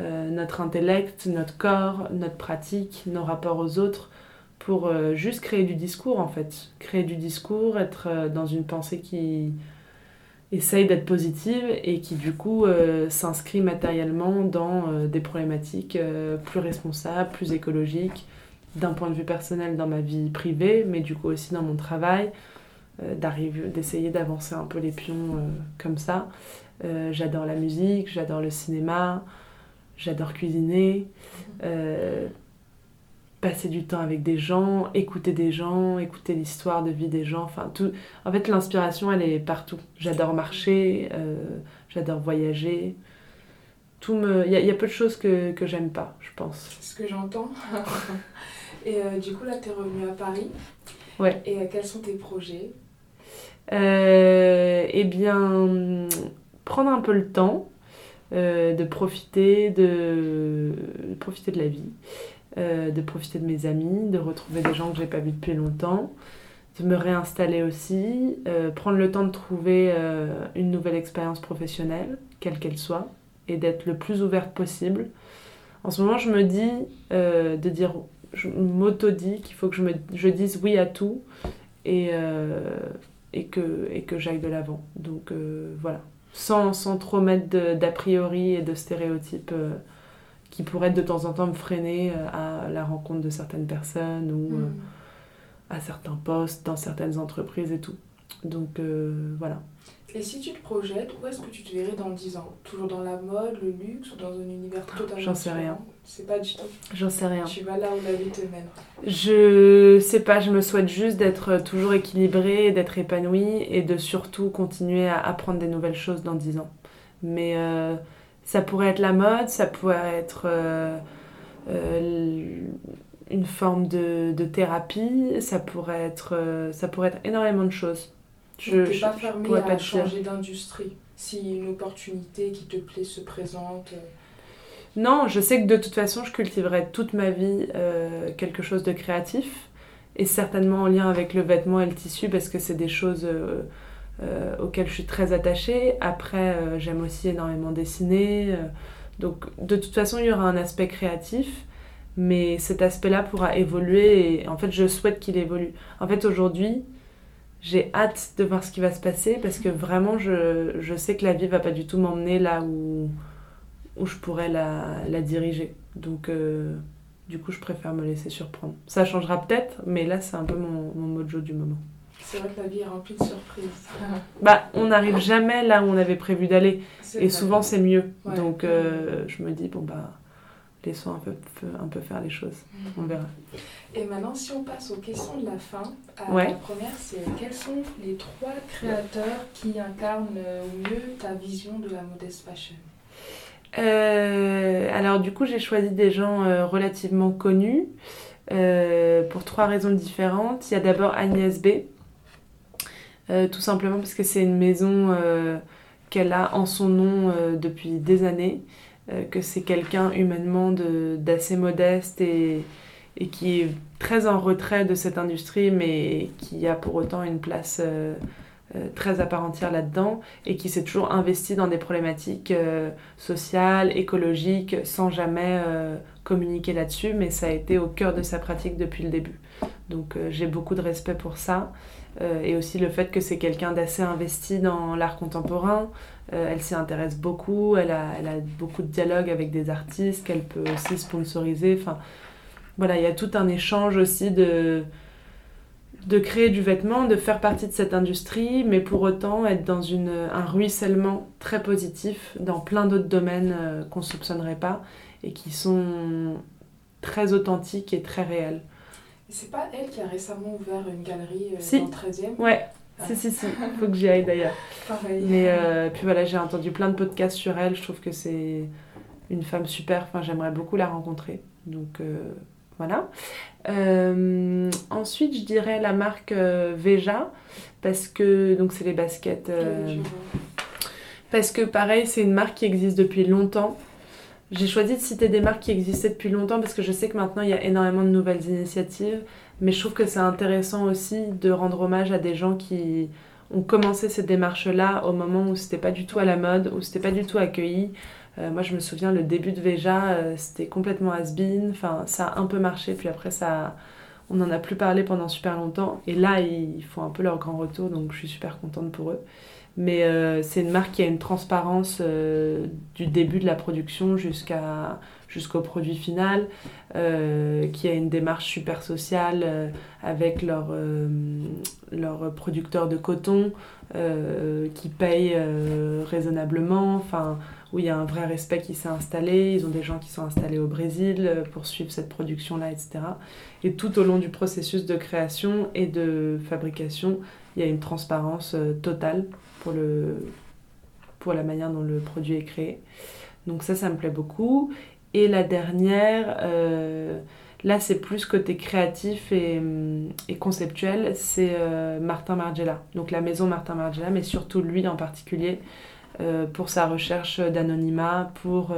euh, notre intellect, notre corps, notre pratique, nos rapports aux autres, pour juste créer du discours en fait. Créer du discours, être dans une pensée qui essaye d'être positive et qui du coup s'inscrit matériellement dans des problématiques plus responsables, plus écologiques, d'un point de vue personnel dans ma vie privée, mais du coup aussi dans mon travail, euh, d'arriver, d'essayer d'avancer un peu les pions euh, comme ça. Euh, j'adore la musique, j'adore le cinéma, j'adore cuisiner, passer du temps avec des gens, écouter des gens, écouter l'histoire de vie des gens, enfin tout. En fait, l'inspiration, elle est partout. J'adore marcher, j'adore voyager. Tout me... Il y, y, a peu de choses que, que j'aime pas, je pense. C'est ce que j'entends. Et euh, du coup, là, tu es revenu à Paris. Ouais. Et euh, quels sont tes projets? Euh, Eh bien, prendre un peu le temps de profiter de, profiter de la vie, de profiter de mes amis, de retrouver des gens que j'ai pas vus depuis longtemps, de me réinstaller aussi, prendre le temps de trouver une nouvelle expérience professionnelle, quelle qu'elle soit, et d'être le plus ouverte possible. En ce moment, je me dis de dire, je m'auto-dis qu'il faut que je, me, je dise oui à tout et, euh, et que, et que j'aille de l'avant. Donc euh, voilà, sans, sans trop mettre d'a priori et de stéréotypes qui pourraient de temps en temps me freiner à la rencontre de certaines personnes ou Mm. à certains postes dans certaines entreprises et tout. Donc voilà. Et si tu te projettes, où est-ce que tu te verrais dans 10 ans? Toujours dans la mode, le luxe ou dans un univers totalement J'en sais rien. C'est pas du tout. J'en sais rien. Tu vas là où la vie te mène. Je sais pas, je me souhaite juste d'être toujours équilibrée, d'être épanouie et de surtout continuer à apprendre des nouvelles choses dans 10 ans. Mais euh, ça pourrait être la mode, ça pourrait être euh, euh, une forme de, de thérapie, ça pourrait, être, euh, ça pourrait être énormément de choses. Tu je, pas fermé à changer d'industrie. Si une opportunité qui te plaît se présente. euh, Non, je sais que de toute façon, je cultiverai toute ma vie euh, quelque chose de créatif et certainement en lien avec le vêtement et le tissu parce que c'est des choses euh, euh, auxquelles je suis très attachée. Après, j'aime aussi énormément dessiner. donc, de toute façon, il y aura un aspect créatif, mais cet aspect-là pourra évoluer et en fait, je souhaite qu'il évolue. En fait, aujourd'hui, j'ai hâte de voir ce qui va se passer parce que vraiment, je, je sais que la vie va pas du tout m'emmener là où où je pourrais la, la diriger. Donc, euh, du coup, je préfère me laisser surprendre. Ça changera peut-être, mais là, c'est un peu mon, mon mojo du moment. C'est vrai que la vie est remplie de surprises. Bah, on n'arrive jamais là où on avait prévu d'aller. Et souvent, c'est mieux. Ouais. Donc, euh, je me dis, bon, bah, laissons un peu, un peu faire les choses. On verra. Et maintenant, si on passe aux questions de la fin, euh, Ouais. la première, c'est quels sont les trois créateurs qui incarnent au mieux ta vision de la modeste fashion Euh, alors du coup j'ai choisi des gens euh, relativement connus euh, pour trois raisons différentes. Il y a d'abord Agnès B, tout simplement parce que c'est une maison qu'elle a en son nom depuis des années, que c'est quelqu'un humainement d'assez modeste et, et qui est très en retrait de cette industrie mais qui a pour autant une place euh, euh, très à part entière là-dedans et qui s'est toujours investi dans des problématiques euh, sociales, écologiques, sans jamais euh, communiquer là-dessus, mais ça a été au cœur de sa pratique depuis le début. Donc euh, j'ai beaucoup de respect pour ça. Euh, et aussi le fait que c'est quelqu'un d'assez investi dans l'art contemporain. Euh, elle s'y intéresse beaucoup, elle a, elle a beaucoup de dialogues avec des artistes qu'elle peut aussi sponsoriser. Enfin, voilà, il y a tout un échange aussi de, de créer du vêtement, de faire partie de cette industrie, mais pour autant être dans une, un ruissellement très positif dans plein d'autres domaines euh, qu'on ne soupçonnerait pas et qui sont très authentiques et très réels. C'est pas elle qui a récemment ouvert une galerie euh, Si. dans le 13e Ouais, si, si, si, faut que j'y aille d'ailleurs. Pareil. Mais euh, puis voilà, j'ai entendu plein de podcasts sur elle, je trouve que c'est une femme super, enfin j'aimerais beaucoup la rencontrer. Donc euh, voilà. Euh, ensuite, je dirais la marque Veja, parce que donc c'est les baskets. Parce que pareil, c'est une marque qui existe depuis longtemps. J'ai choisi de citer des marques qui existaient depuis longtemps parce que je sais que maintenant il y a énormément de nouvelles initiatives. Mais je trouve que c'est intéressant aussi de rendre hommage à des gens qui ont commencé cette démarche-là au moment où c'était pas du tout à la mode, où c'était pas du tout accueilli. Euh, moi je me souviens le début de Veja, euh, c'était complètement has-been. Ça a un peu marché, puis après ça, on n'en a plus parlé pendant super longtemps. Et là, ils font un peu leur grand retour, donc je suis super contente pour eux. Mais euh, c'est une marque qui a une transparence du début de la production jusqu'à jusqu'au produit final, euh, qui a une démarche super sociale euh, avec leurs euh, leurs producteurs de coton, euh, qui euh, raisonnablement, où il y a un vrai respect qui s'est installé. Ils ont des gens qui sont installés au Brésil pour suivre cette production-là, etc. Et tout au long du processus de création et de fabrication, il y a une transparence totale pour, le, pour la manière dont le produit est créé. Donc ça, ça me plaît beaucoup. Et la dernière, euh, là c'est plus côté créatif et, conceptuel, c'est euh, Martin Margiela. Donc la maison Martin Margiela, mais surtout lui en particulier, euh, pour sa recherche d'anonymat, pour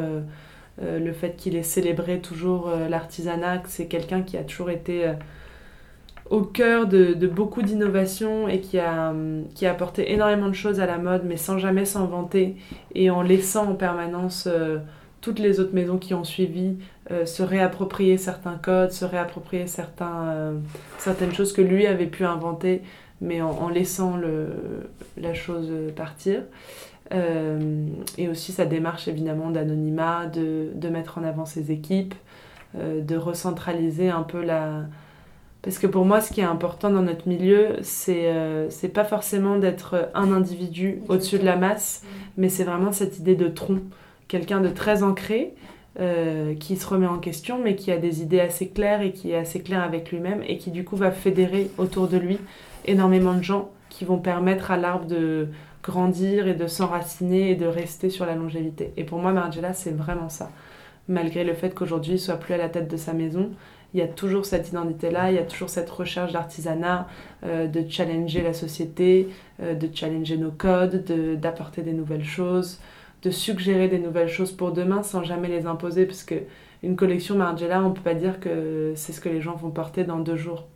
le fait qu'il ait célébré toujours l'artisanat, que c'est quelqu'un qui a toujours été... au cœur de, beaucoup d'innovations et qui a, qui a apporté énormément de choses à la mode, mais sans jamais s'en vanter et en laissant en permanence toutes les autres maisons qui ont suivi se réapproprier certains codes, se réapproprier certains, certaines choses que lui avait pu inventer, mais en, laissant le, la chose partir. Euh, et aussi sa démarche évidemment d'anonymat, de, de, mettre en avant ses équipes, euh, de recentraliser un peu la... Parce que pour moi, ce qui est important dans notre milieu, c'est euh, c'est pas forcément d'être un individu au-dessus de la masse, mais c'est vraiment cette idée de tronc. Quelqu'un de très ancré, qui se remet en question, mais qui a des idées assez claires et qui est assez clair avec lui-même et qui du coup va fédérer autour de lui énormément de gens qui vont permettre à l'arbre de grandir et de s'enraciner et de rester sur la longévité. Et pour moi, Margiela, c'est vraiment ça. Malgré le fait qu'aujourd'hui, il soit plus à la tête de sa maison, il y a toujours cette identité-là, il y a toujours cette recherche d'artisanat, euh, de challenger la société, euh, de challenger nos codes, d'apporter des nouvelles choses, de suggérer des nouvelles choses pour demain sans jamais les imposer, parce une collection Margiela, on ne peut pas dire que c'est ce que les gens vont porter dans deux jours.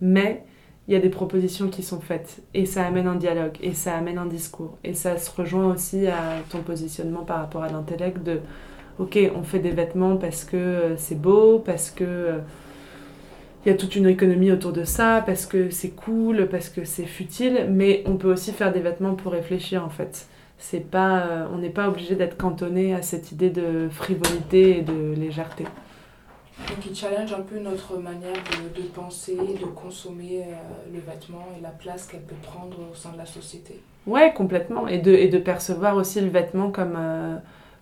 Mais il y a des propositions qui sont faites et ça amène un dialogue et ça amène un discours et ça se rejoint aussi à ton positionnement par rapport à l'intellect de ok on fait des vêtements parce que euh, c'est beau parce que euh, il y a toute une économie autour de ça parce que c'est cool parce que c'est futile mais on peut aussi faire des vêtements pour réfléchir en fait c'est pas euh, on n'est pas obligé d'être cantonné à cette idée de frivolité et de légèreté donc il challenge un peu notre manière de, de penser, de consommer euh, le vêtement et la place qu'elle peut prendre au sein de la société. Ouais, complètement. Et de, et de percevoir aussi le vêtement comme, euh,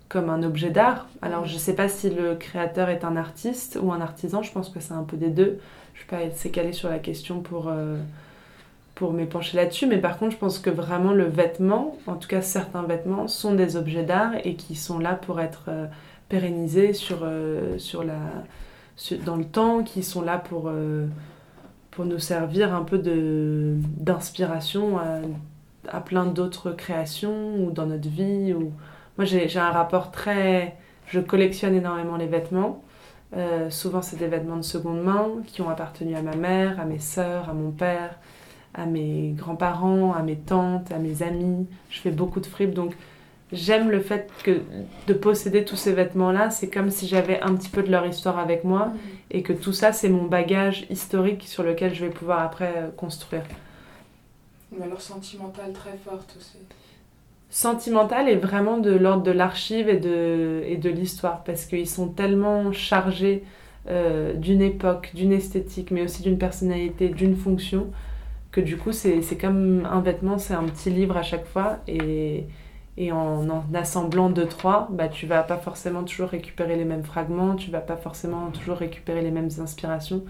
comme un objet d'art. Alors je ne sais pas si le créateur est un artiste ou un artisan, je pense que c'est un peu des deux. Je ne suis pas assez calée sur la question pour, euh, pour m'épancher là-dessus, mais par contre je pense que vraiment le vêtement, en tout cas certains vêtements, sont des objets d'art et qui sont là pour être pérennisés sur, sur la dans le temps, qui sont là pour, euh, pour nous servir un peu d'inspiration à, plein d'autres créations ou dans notre vie. Ou... Moi, j'ai un rapport très... Je collectionne énormément les vêtements. Euh, souvent, c'est des vêtements de seconde main qui ont appartenu à ma mère, à mes sœurs, à mon père, à mes grands-parents, à mes tantes, à mes amis. Je fais beaucoup de fripes, donc j'aime le fait que de posséder tous ces vêtements-là, c'est comme si j'avais un petit peu de leur histoire avec moi mm. et que tout ça, c'est mon bagage historique sur lequel je vais pouvoir après euh, construire. Une valeur sentimentale très forte aussi. Sentimentale et vraiment de l'ordre de l'archive et de, et de l'histoire parce qu'ils sont tellement chargés euh, d'une époque, d'une esthétique, mais aussi d'une personnalité, d'une fonction, que du coup, c'est comme un vêtement, c'est un petit livre à chaque fois et en, en assemblant deux, trois, bah, tu vas pas forcément toujours récupérer les mêmes fragments, tu vas pas forcément toujours récupérer les mêmes inspirations.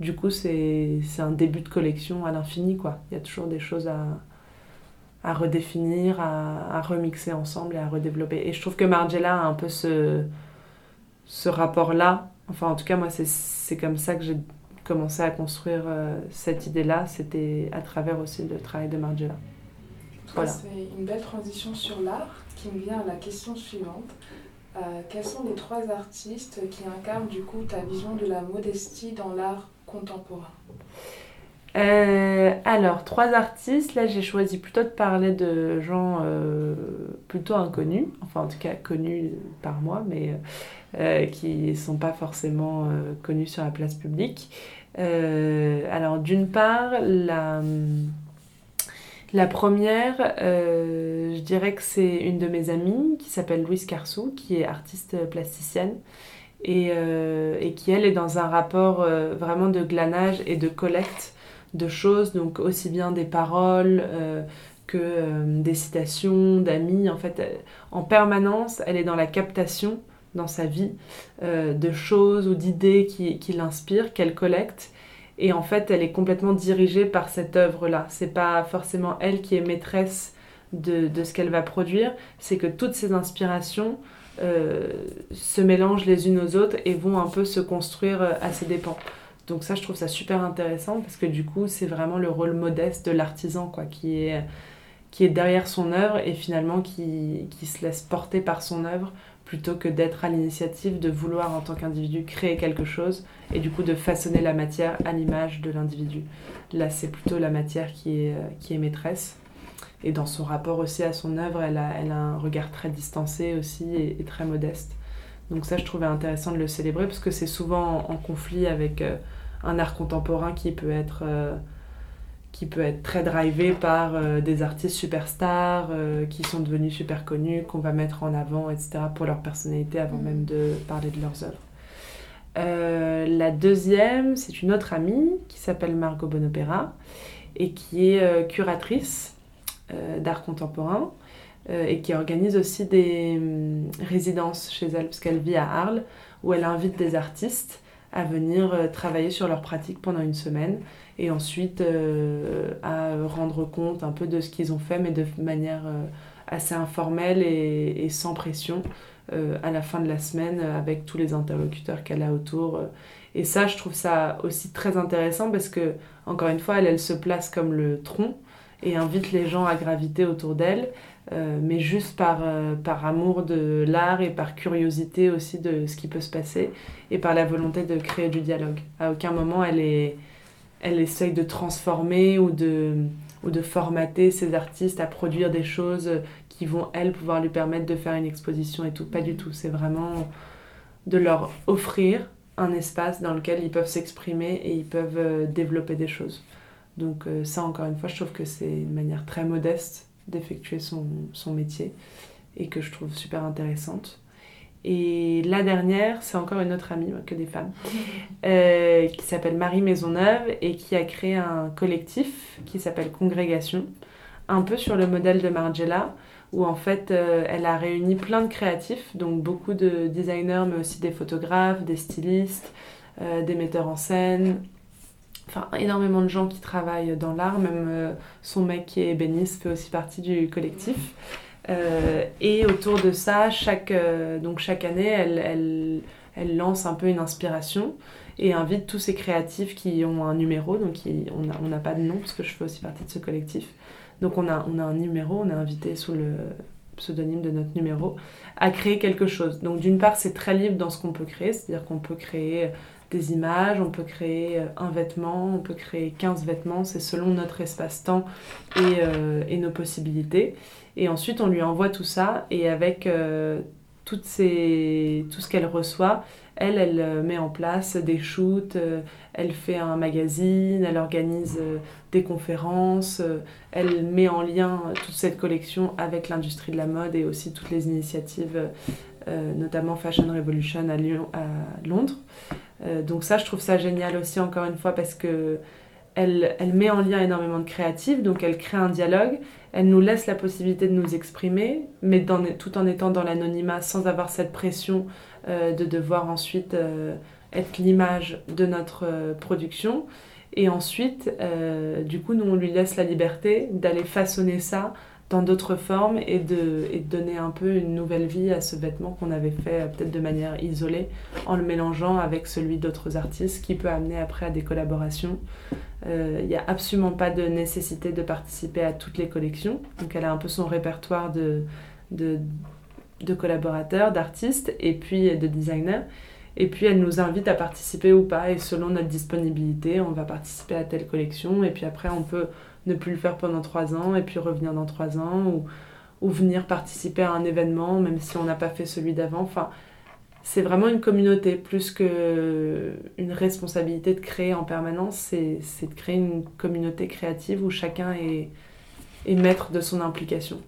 Du coup, c'est un début de collection à l'infini, quoi. Il y a toujours des choses à, redéfinir, à, à, remixer ensemble et à redévelopper. Et je trouve que Margiela a un peu ce, ce rapport-là. Enfin, en tout cas, moi, c'est comme ça que j'ai commencé à construire euh, cette idée-là. C'était à travers aussi le travail de Margiela. C'est une belle transition sur l'art qui me vient à la question suivante. Euh, quels sont les trois artistes qui incarnent du coup ta vision de la modestie dans l'art contemporain? Euh, alors, trois artistes, là j'ai choisi plutôt de parler de gens euh, plutôt inconnus, enfin en tout cas connus par moi, mais qui ne sont pas forcément connus sur la place publique. alors d'une part, la, la première, euh, je dirais que c'est une de mes amies qui s'appelle Louise Carsou, qui est artiste plasticienne et, euh, et qui, elle, est dans un rapport euh, vraiment de glanage et de collecte de choses, donc aussi bien des paroles que des citations d'amis. En fait, en permanence, elle est dans la captation dans sa vie de choses ou d'idées qui, qui l'inspirent, qu'elle collecte et en fait, elle est complètement dirigée par cette œuvre-là. C'est pas forcément elle qui est maîtresse de, de ce qu'elle va produire, c'est que toutes ces inspirations euh, se mélangent les unes aux autres et vont un peu se construire euh, à ses dépens. Donc ça, je trouve ça super intéressant parce que du coup, c'est vraiment le rôle modeste de l'artisan, quoi, qui est qui est derrière son œuvre et finalement qui, qui se laisse porter par son œuvre plutôt que d'être à l'initiative de vouloir en tant qu'individu créer quelque chose et du coup de façonner la matière à l'image de l'individu. Là, c'est plutôt la matière qui est, qui est maîtresse. Et dans son rapport aussi à son œuvre, elle a, elle a un regard très distancé aussi et, très modeste. Donc ça, je trouvais intéressant de le célébrer parce que c'est souvent en, conflit avec euh, un art contemporain qui peut être... Euh, qui peut être très drivé par euh, des artistes superstars euh, qui sont devenus super connus, qu'on va mettre en avant, etc., pour leur personnalité avant mm. même de parler de leurs œuvres. Euh, la deuxième, c'est une autre amie qui s'appelle Margot Bonopera et qui est curatrice d'art contemporain et qui organise aussi des hum, résidences chez elle, puisqu'elle vit à Arles, où elle invite des artistes à venir travailler sur leurs pratiques pendant une semaine et ensuite euh, à rendre compte un peu de ce qu'ils ont fait, mais de manière euh, assez informelle et, sans pression euh, à la fin de la semaine avec tous les interlocuteurs qu'elle a autour. Et ça, je trouve ça aussi très intéressant parce que, encore une fois, elle, elle se place comme le tronc et invite les gens à graviter autour d'elle, mais juste par, par amour de l'art et par curiosité aussi de ce qui peut se passer et par la volonté de créer du dialogue. À aucun moment elle est elle essaye de transformer ou de, ou de formater ses artistes à produire des choses qui vont, elles, pouvoir lui permettre de faire une exposition et tout. Pas du tout. C'est vraiment de leur offrir un espace dans lequel ils peuvent s'exprimer et ils peuvent euh, développer des choses. Donc euh, ça, encore une fois, je trouve que c'est une manière très modeste d'effectuer son, son métier et que je trouve super intéressante. Et la dernière, c'est encore une autre amie, que des femmes, euh, qui s'appelle Marie Maisonneuve et qui a créé un collectif qui s'appelle Congrégation, un peu sur le modèle de Margiela, où en fait euh, elle a réuni plein de créatifs, donc beaucoup de designers, mais aussi des photographes, des stylistes, euh, des metteurs en scène, enfin énormément de gens qui travaillent dans l'art, même son mec qui est ébéniste fait aussi partie du collectif. Euh, et autour de ça, chaque, euh, donc chaque année, elle, elle, elle, lance un peu une inspiration et invite tous ces créatifs qui ont un numéro. Donc on n'a pas de nom parce que je fais aussi partie de ce collectif. Donc on a, on a un numéro, on est invité sous le pseudonyme de notre numéro à créer quelque chose. Donc d'une part, c'est très libre dans ce qu'on peut créer, c'est-à-dire qu'on peut créer des images, on peut créer un vêtement, on peut créer 15 vêtements, c'est selon notre espace-temps et, euh, et, nos possibilités. Et ensuite, on lui envoie tout ça et avec euh, tout ce qu'elle reçoit, elle, elle euh, met en place des shoots, euh, elle fait un magazine, elle organise des conférences, elle met en lien toute cette collection avec l'industrie de la mode et aussi toutes les initiatives, notamment Fashion Revolution à Londres. Donc ça, je trouve ça génial aussi, encore une fois, parce que elle, elle met en lien énormément de créatifs, donc elle crée un dialogue elle nous laisse la possibilité de nous exprimer, mais tout en étant dans l'anonymat, sans avoir cette pression euh, de devoir ensuite euh, être l'image de notre euh, production. Et ensuite, du coup, nous, on lui laisse la liberté d'aller façonner ça dans d'autres formes et de, donner un peu une nouvelle vie à ce vêtement qu'on avait fait peut-être de manière isolée en le mélangeant avec celui d'autres artistes qui peut amener après à des collaborations. Il euh, n'y a absolument pas de nécessité de participer à toutes les collections. Donc elle a un peu son répertoire de, de collaborateurs, d'artistes et puis de designers. Et puis elle nous invite à participer ou pas. Et selon notre disponibilité, on va participer à telle collection. Et puis après, on peut ne plus le faire pendant trois ans et puis revenir dans trois ans. Ou, ou venir participer à un événement, même si on n'a pas fait celui d'avant. Enfin, c'est vraiment une communauté plus qu'une responsabilité de créer en permanence. C'est de créer une communauté créative où chacun est, est maître de son implication.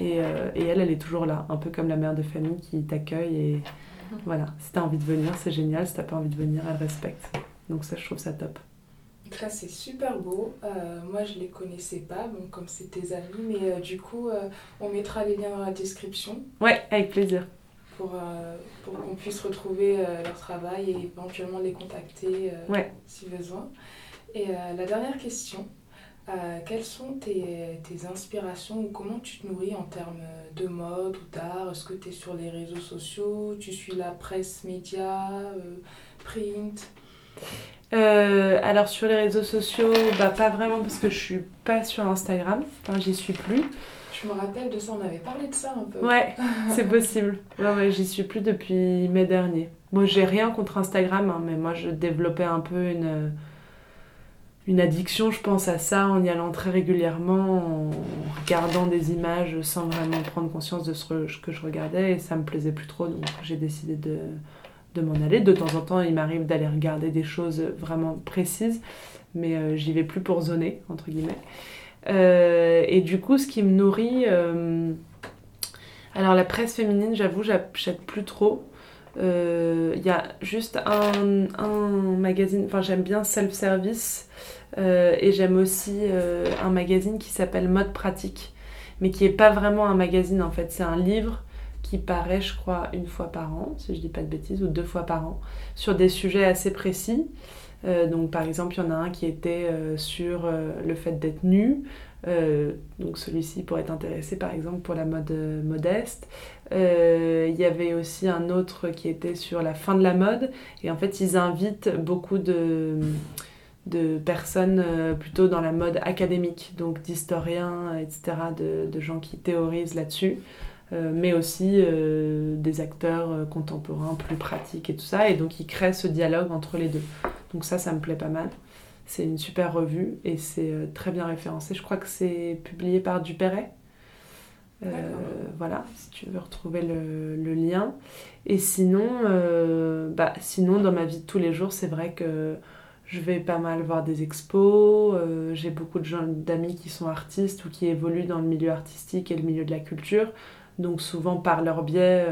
Et, euh, et, elle, elle est toujours là, un peu comme la mère de famille qui t'accueille. Et mhm. voilà, si tu as envie de venir, c'est génial. Si tu pas envie de venir, elle respecte. Donc ça, je trouve ça top. C'est super beau. Euh, moi, je les connaissais pas, bon, comme c'est tes amis, mais euh, du coup, on mettra les liens dans la description. Ouais, avec plaisir pour, euh, pour qu'on puisse retrouver euh, leur travail et éventuellement les contacter euh, si besoin. Et la dernière question, quelles sont tes, tes, inspirations ou comment tu te nourris en termes de mode ou d'art? Est-ce que tu es sur les réseaux sociaux? Tu suis la presse média, print? Euh, alors sur les réseaux sociaux, bah, pas vraiment parce que je suis pas sur Instagram, enfin j'y suis plus. Je me rappelle de ça, on avait parlé de ça un peu. Ouais, c'est possible. Ouais, ouais, j'y suis plus depuis mai dernier. Moi, j'ai rien contre Instagram, hein, mais moi, je développais un peu une, une addiction, je pense, à ça en y allant très régulièrement, en regardant des images sans vraiment prendre conscience de ce que je regardais, et ça me plaisait plus trop, donc j'ai décidé de, de m'en aller. De temps en temps, il m'arrive d'aller regarder des choses vraiment précises, mais euh, j'y vais plus pour zoner, entre guillemets. Euh, et du coup, ce qui me nourrit. Euh, alors, la presse féminine, j'avoue, j'achète plus trop. Il y a juste un, un magazine, enfin, j'aime bien Self-Service, et j'aime aussi un magazine qui s'appelle Mode Pratique, mais qui n'est pas vraiment un magazine en fait, c'est un livre qui paraît, je crois, une fois par an, si je dis pas de bêtises, ou deux fois par an, sur des sujets assez précis. Euh, donc par exemple, il y en a un qui était euh, sur euh, le fait d'être nu. donc celui-ci pourrait être intéressé par exemple pour la mode modeste. Il y avait aussi un autre qui était sur la fin de la mode. Et en fait, ils invitent beaucoup de de personnes plutôt dans la mode académique, donc d'historiens, etc., de, de, gens qui théorisent là-dessus. Euh, mais aussi euh, des acteurs euh, contemporains plus pratiques et tout ça. Et donc, il crée ce dialogue entre les deux. Donc ça, ça me plaît pas mal. C'est une super revue et c'est très bien référencé. Je crois que c'est publié par Dupéret. voilà, si tu veux retrouver le, le lien. Et sinon, bah, sinon, dans ma vie de tous les jours, c'est vrai que je vais pas mal voir des expos. J'ai beaucoup d'amis qui sont artistes ou qui évoluent dans le milieu artistique et le milieu de la culture. Donc souvent par leur biais,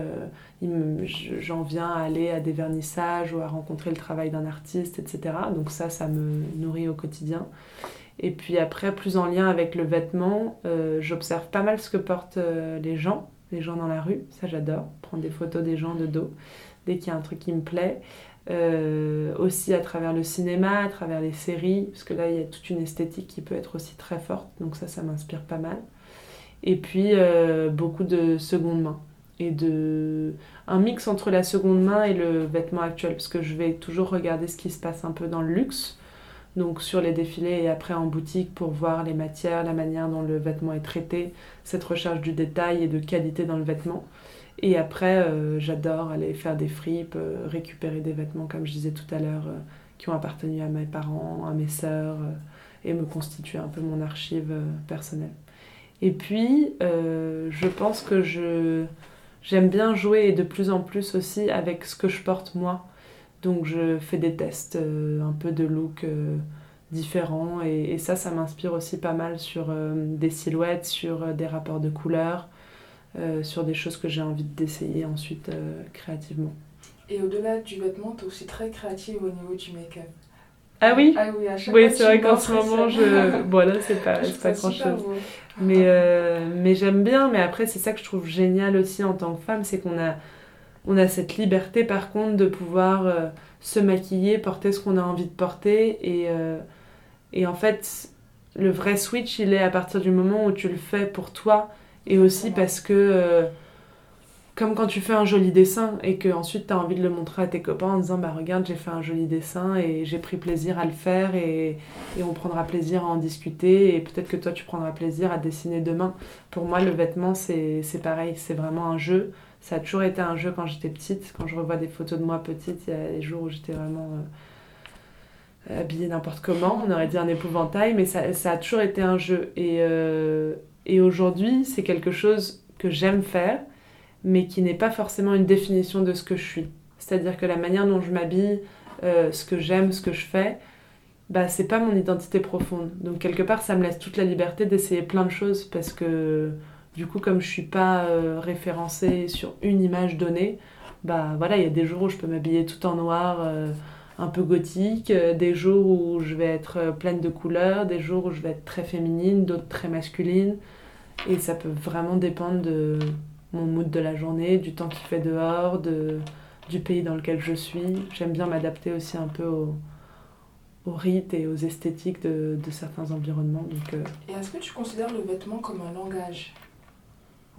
euh, j'en viens à aller à des vernissages ou à rencontrer le travail d'un artiste, etc. Donc ça, ça me nourrit au quotidien. Et puis après, plus en lien avec le vêtement, euh, j'observe pas mal ce que portent euh, les gens, les gens dans la rue. Ça, j'adore. Prendre des photos des gens de dos dès qu'il y a un truc qui me plaît. aussi à travers le cinéma, à travers les séries, parce que là, il y a toute une esthétique qui peut être aussi très forte. Donc ça, ça m'inspire pas mal et puis euh, beaucoup de seconde main et de un mix entre la seconde main et le vêtement actuel parce que je vais toujours regarder ce qui se passe un peu dans le luxe donc sur les défilés et après en boutique pour voir les matières, la manière dont le vêtement est traité, cette recherche du détail et de qualité dans le vêtement. Et après, euh, j'adore aller faire des fripes, euh, récupérer des vêtements, comme je disais tout à l'heure, qui ont appartenu à mes parents, à mes sœurs, et me constituer un peu mon archive personnelle. Et puis, euh, je pense que je, j'aime bien jouer et de plus en plus aussi avec ce que je porte moi. Donc je fais des tests, euh, un peu de look euh, différents. Et, ça, ça m'inspire aussi pas mal sur des silhouettes, sur des rapports de couleurs, sur des choses que j'ai envie d'essayer ensuite créativement. Et au-delà du vêtement, tu es aussi très créative au niveau du make-up. Ah oui Ah oui, à chaque oui c'est vrai qu'en ce moment, je... bon là, c'est pas, pas grand-chose. Mais, euh, mais j'aime bien, mais après, c'est ça que je trouve génial aussi en tant que femme, c'est qu'on a, on a cette liberté par contre de pouvoir euh, se maquiller, porter ce qu'on a envie de porter. Et, euh, et en fait, le vrai switch, il est à partir du moment où tu le fais pour toi et aussi parce que comme quand tu fais un joli dessin et que ensuite tu as envie de le montrer à tes copains en disant bah regarde j'ai fait un joli dessin et j'ai pris plaisir à le faire et, et, on prendra plaisir à en discuter et peut-être que toi tu prendras plaisir à dessiner demain. Pour moi le vêtement c'est pareil, c'est vraiment un jeu. Ça a toujours été un jeu quand j'étais petite. Quand je revois des photos de moi petite, il y a des jours où j'étais vraiment euh, habillée n'importe comment, on aurait dit un épouvantail, mais ça, ça a toujours été un jeu. Et, euh, et aujourd'hui c'est quelque chose que j'aime faire mais qui n'est pas forcément une définition de ce que je suis. C'est-à-dire que la manière dont je m'habille, euh, ce que j'aime, ce que je fais, bah c'est pas mon identité profonde. Donc quelque part ça me laisse toute la liberté d'essayer plein de choses parce que du coup comme je suis pas euh, référencée sur une image donnée, bah voilà, il y a des jours où je peux m'habiller tout en noir euh, un peu gothique, des jours où je vais être pleine de couleurs, des jours où je vais être très féminine, d'autres très masculine et ça peut vraiment dépendre de mon mood de la journée, du temps qu'il fait dehors, de, du pays dans lequel je suis. J'aime bien m'adapter aussi un peu au, au rites et aux esthétiques de, de certains environnements. Donc, euh, Et est-ce que tu considères le vêtement comme un langage?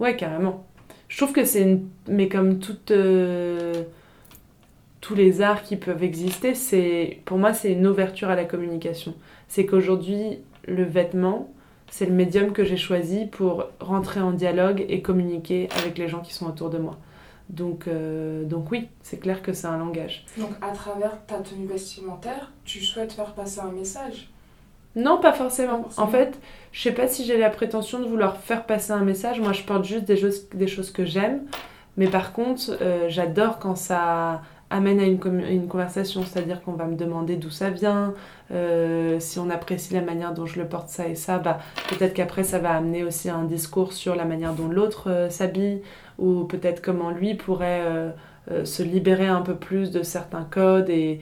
Ouais, carrément. Je trouve que c'est une... Mais comme toute... Euh, tous les arts qui peuvent exister, c'est pour moi c'est une ouverture à la communication. C'est qu'aujourd'hui le vêtement, c'est le médium que j'ai choisi pour rentrer en dialogue et communiquer avec les gens qui sont autour de moi. Donc, euh, donc oui, c'est clair que c'est un langage. Donc à travers ta tenue vestimentaire, tu souhaites faire passer un message? Non, pas forcément. En fait, je sais pas si j'ai la prétention de vouloir faire passer un message. Moi, je porte juste des choses, des choses que j'aime. Mais par contre, euh, j'adore quand ça amène à une, conversation, c'est-à-dire qu'on va me demander d'où ça vient, euh, si on apprécie la manière dont je le porte ça et ça, bah, peut-être qu'après ça va amener aussi un discours sur la manière dont l'autre euh, s'habille, ou peut-être comment lui pourrait se libérer un peu plus de certains codes et,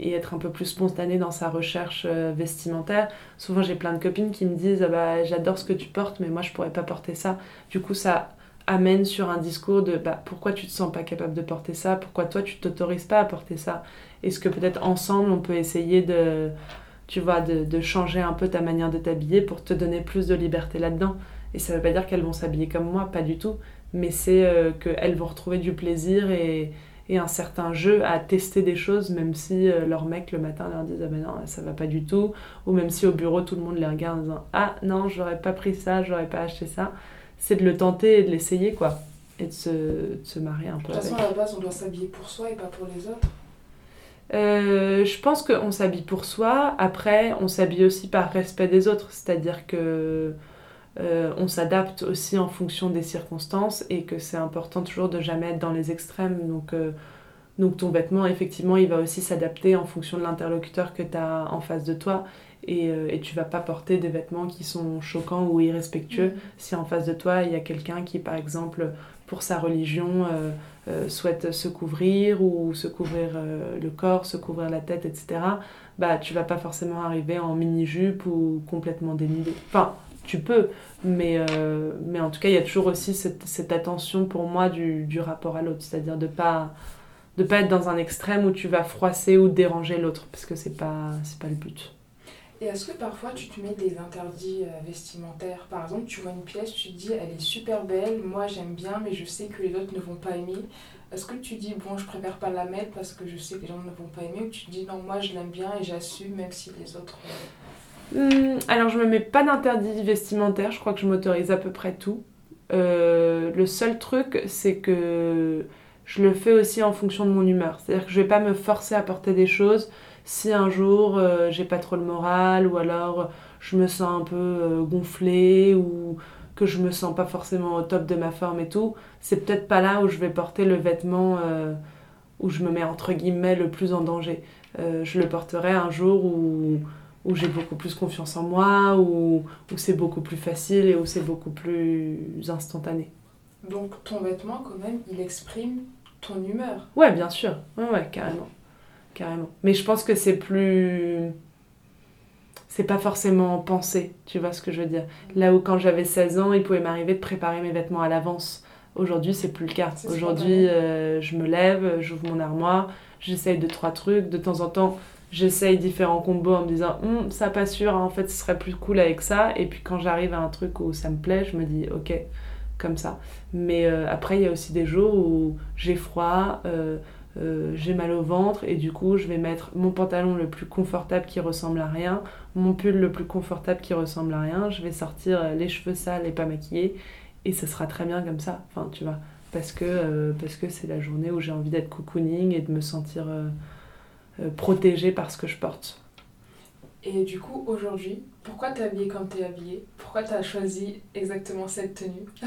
être un peu plus spontané dans sa recherche vestimentaire. Souvent j'ai plein de copines qui me disent ah bah, j'adore ce que tu portes mais moi je pourrais pas porter ça. Du coup ça amène sur un discours de bah, pourquoi tu te sens pas capable de porter ça, pourquoi toi tu t'autorises pas à porter ça? Est-ce que peut-être ensemble on peut essayer de, tu vois, de, changer un peu ta manière de t'habiller pour te donner plus de liberté là-dedans? Et ça veut pas dire qu'elles vont s'habiller comme moi, pas du tout, mais c'est euh, qu'elles vont retrouver du plaisir et, et, un certain jeu à tester des choses, même si euh, leur mec le matin leur dit ah ben non, ça va pas du tout, ou même si au bureau tout le monde les regarde en disant ah non, j'aurais pas pris ça, j'aurais pas acheté ça c'est de le tenter et de l'essayer, quoi. Et de se, de se marier un peu. De toute façon, à la base, on doit s'habiller pour soi et pas pour les autres. Euh, je pense qu'on s'habille pour soi. Après, on s'habille aussi par respect des autres. C'est-à-dire que euh, on s'adapte aussi en fonction des circonstances et que c'est important toujours de jamais être dans les extrêmes. Donc, euh, donc ton vêtement, effectivement, il va aussi s'adapter en fonction de l'interlocuteur que tu as en face de toi et, euh, et, tu vas pas porter des vêtements qui sont choquants ou irrespectueux mm. si en face de toi il y a quelqu'un qui par exemple pour sa religion euh, euh, souhaite se couvrir ou se couvrir le corps, se couvrir la tête, etc. Bah tu vas pas forcément arriver en mini-jupe ou complètement dénudé. Enfin, tu peux, mais, mais en tout cas il y a toujours aussi cette, cette attention pour moi du, du rapport à l'autre, c'est-à-dire de pas de pas être dans un extrême où tu vas froisser ou déranger l'autre parce que c'est pas c'est pas le but. Et est-ce que parfois tu te mets des interdits euh, vestimentaires? Par exemple, tu vois une pièce, tu te dis elle est super belle, moi j'aime bien, mais je sais que les autres ne vont pas aimer. Est-ce que tu dis bon, je préfère pas la mettre parce que je sais que les gens ne vont pas aimer? Ou tu te dis non, moi je l'aime bien et j'assume même si les autres. Euh, hmm, alors je me mets pas d'interdit vestimentaire, je crois que je m'autorise à peu près tout. Euh, le seul truc, c'est que je le fais aussi en fonction de mon humeur. C'est-à-dire que je vais pas me forcer à porter des choses si un jour euh, j'ai pas trop le moral ou alors je me sens un peu euh, gonflée ou que je me sens pas forcément au top de ma forme et tout, c'est peut-être pas là où je vais porter le vêtement euh, où je me mets entre guillemets le plus en danger. je le porterai un jour où, où j'ai beaucoup plus confiance en moi, où, où c'est beaucoup plus facile et où c'est beaucoup plus instantané. Donc ton vêtement quand même, il exprime ton humeur. Ouais, bien sûr. Ouais, ouais, carrément carrément. Mais je pense que c'est plus. C'est pas forcément pensé, tu vois ce que je veux dire. Là où quand j'avais 16 ans, il pouvait m'arriver de préparer mes vêtements à l'avance. Aujourd'hui, c'est plus le cas. Aujourd'hui, euh, je me lève, j'ouvre mon armoire, j'essaye deux, trois trucs. De temps en temps, j'essaye différents combos en me disant hum, ça pas sûr, hein, en fait, ce serait plus cool avec ça. Et puis quand j'arrive à un truc où ça me plaît, je me dis ok, comme ça. Mais euh, après, il y a aussi des jours où j'ai froid. Euh, euh, j'ai mal au ventre et du coup je vais mettre mon pantalon le plus confortable qui ressemble à rien, mon pull le plus confortable qui ressemble à rien, je vais sortir euh, les cheveux sales et pas maquillés et ce sera très bien comme ça, enfin tu vois, parce que euh, parce que c'est la journée où j'ai envie d'être cocooning et de me sentir protégée par ce que je porte. Et du coup, aujourd'hui, pourquoi t'es habillée comme t'es habillée? Pourquoi t'as choisi exactement cette tenue?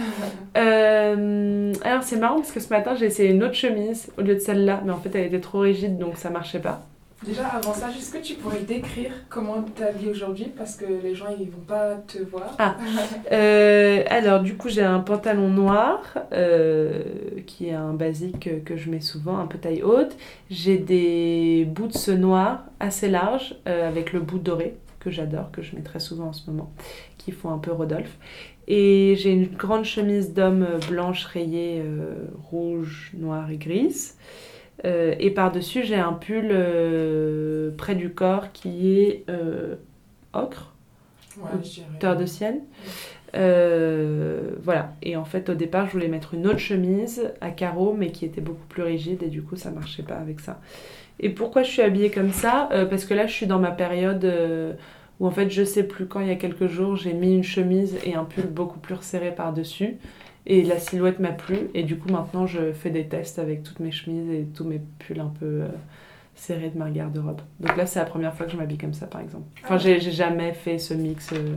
Euh, Alors, c'est marrant parce que ce matin, j'ai essayé une autre chemise au lieu de celle-là, mais en fait, elle était trop rigide donc ça marchait pas. Déjà, avant ça, est-ce que tu pourrais décrire comment tu habillée aujourd'hui? Parce que les gens, ils vont pas te voir. Ah, euh, alors du coup, j'ai un pantalon noir, euh, qui est un basique que je mets souvent, un peu taille haute. J'ai des boots noirs assez larges, euh, avec le bout doré, que j'adore, que je mets très souvent en ce moment, qui font un peu Rodolphe. Et j'ai une grande chemise d'homme blanche rayée rouge, noire et grise. Euh, et par-dessus, j'ai un pull euh, près du corps qui est euh, ocre, ouais, terre de ciel. voilà. Et en fait, au départ, je voulais mettre une autre chemise à carreaux, mais qui était beaucoup plus rigide, et du coup, ça marchait pas avec ça. Et pourquoi je suis habillée comme ça? Parce que là, je suis dans ma période où en fait, je sais plus quand, il y a quelques jours, j'ai mis une chemise et un pull beaucoup plus resserré par-dessus. Et la silhouette m'a plu. Et du coup, maintenant, je fais des tests avec toutes mes chemises et tous mes pulls un peu euh, serrés de ma garde-robe. Donc là, c'est la première fois que je m'habille comme ça, par exemple. Enfin, ah j'ai jamais fait ce mix euh,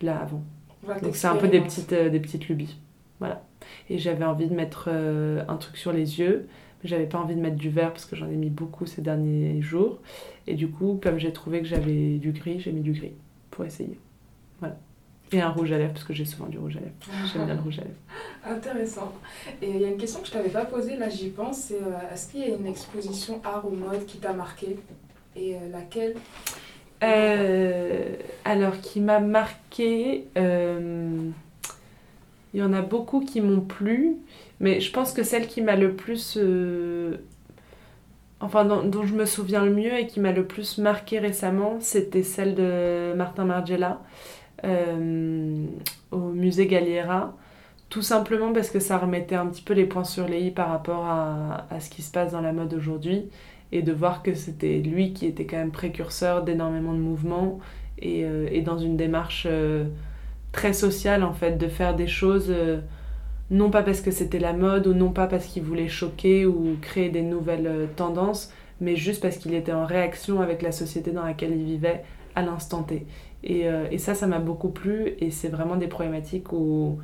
là avant. Donc c'est un peu des petites, euh, des petites lubies. Voilà. Et j'avais envie de mettre un truc sur les yeux. Mais j'avais pas envie de mettre du vert parce que j'en ai mis beaucoup ces derniers jours. Et du coup, comme j'ai trouvé que j'avais du gris, j'ai mis du gris pour essayer. Voilà. Et un rouge à lèvres, parce que j'ai souvent du rouge à lèvres. J'aime bien le rouge à lèvres. Intéressant. Et il y a une question que je t'avais pas posée, là j'y pense, c'est euh, est-ce qu'il y a une exposition art ou mode qui t'a marqué Et euh, laquelle euh, Alors, qui m'a marqué, il y en a beaucoup qui m'ont plu, mais je pense que celle qui m'a le plus... Enfin, dont, dont, je me souviens le mieux et qui m'a le plus marqué récemment, c'était celle de Martin Margiela. Euh, au musée Galliera, tout simplement parce que ça remettait un petit peu les points sur les i par rapport à, ce qui se passe dans la mode aujourd'hui et de voir que c'était lui qui était quand même précurseur d'énormément de mouvements et, euh, dans une démarche euh, très sociale en fait, de faire des choses non pas parce que c'était la mode ou non pas parce qu'il voulait choquer ou créer des nouvelles tendances, mais juste parce qu'il était en réaction avec la société dans laquelle il vivait à l'instant T. Et, euh, et ça, ça m'a beaucoup plu. Et c'est vraiment des problématiques où,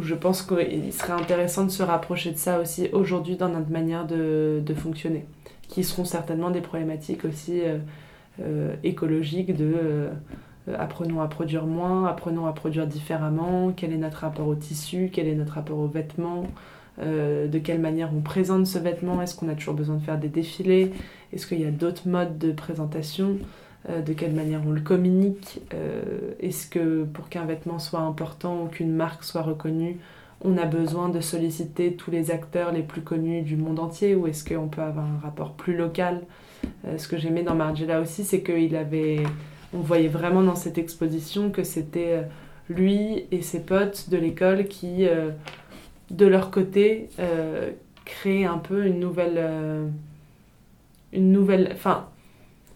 je pense qu'il serait intéressant de se rapprocher de ça aussi aujourd'hui dans notre manière de, fonctionner, qui seront certainement des problématiques aussi euh, euh, écologiques de apprenons à produire moins, apprenons à produire différemment, quel est notre rapport au tissu, quel est notre rapport aux vêtements, de quelle manière on présente ce vêtement, est-ce qu'on a toujours besoin de faire des défilés, est-ce qu'il y a d'autres modes de présentation de quelle manière on le communique, euh, est-ce que pour qu'un vêtement soit important ou qu'une marque soit reconnue, on a besoin de solliciter tous les acteurs les plus connus du monde entier ou est-ce qu'on peut avoir un rapport plus local? Euh, Ce que j'aimais dans Margiela aussi, c'est qu'il avait, voyait vraiment dans cette exposition que c'était lui et ses potes de l'école qui, de leur côté, créaient un peu une nouvelle, une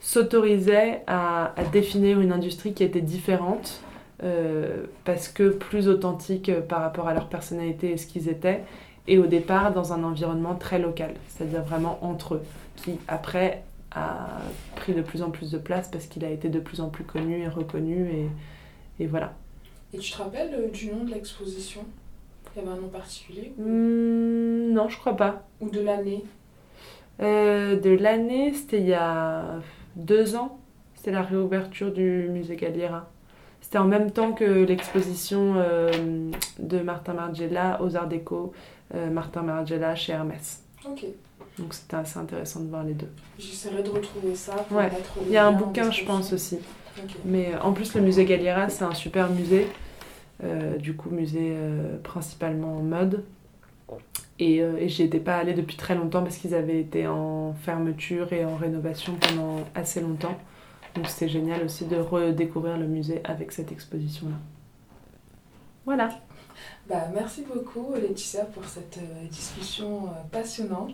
s'autorisaient à, définir une industrie qui était différente euh, parce que plus authentique par rapport à leur personnalité et ce qu'ils étaient, et au départ dans un environnement très local, c'est-à-dire vraiment entre eux, qui après a pris de plus en plus de place parce qu'il a été de plus en plus connu et reconnu, et, et voilà. Et tu te rappelles euh, du nom de l'exposition? Il y avait un nom particulier? Mmh, Non, je crois pas. Ou de l'année? Euh, De l'année, c'était il y a deux ans, c'était la réouverture du musée Galliera. C'était en même temps que l'exposition euh, de Martin Margiela aux Arts Déco, euh, Martin Margiela chez Hermès. Ok. Donc c'était assez intéressant de voir les deux. J'essaierai de retrouver ça. Pour ouais. Il y a un bouquin, je pense aussi. Mais euh, en plus, le musée Galliera, c'est un super musée. du coup, musée principalement en mode. Et, euh, et j'y étais pas allée depuis très longtemps parce qu'ils avaient été en fermeture et en rénovation pendant assez longtemps. Donc c'était génial aussi de redécouvrir le musée avec cette exposition-là. Voilà. Bah, merci beaucoup Laetitia pour cette euh, discussion euh, passionnante.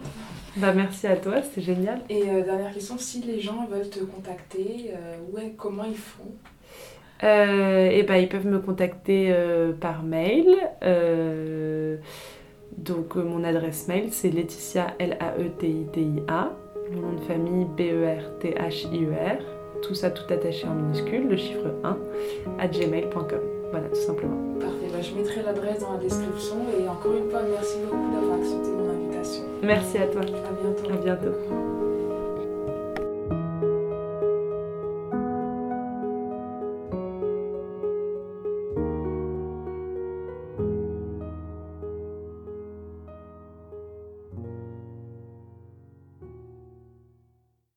Bah, merci à toi, c'était génial. Et dernière question, si les gens veulent te contacter, ouais, comment ils font? Et bah, Ils peuvent me contacter par mail. Donc euh, mon adresse mail c'est Laetitia L-A-E-T-I-T-I-A, mon nom de famille B-E-R-T-H-I-E-R, tout ça tout attaché en minuscule, le chiffre 1, à gmail.com. Voilà, tout simplement. Parfait, bah, je mettrai l'adresse dans la description et encore une fois merci beaucoup d'avoir accepté mon invitation. Merci à toi. À bientôt. À bientôt.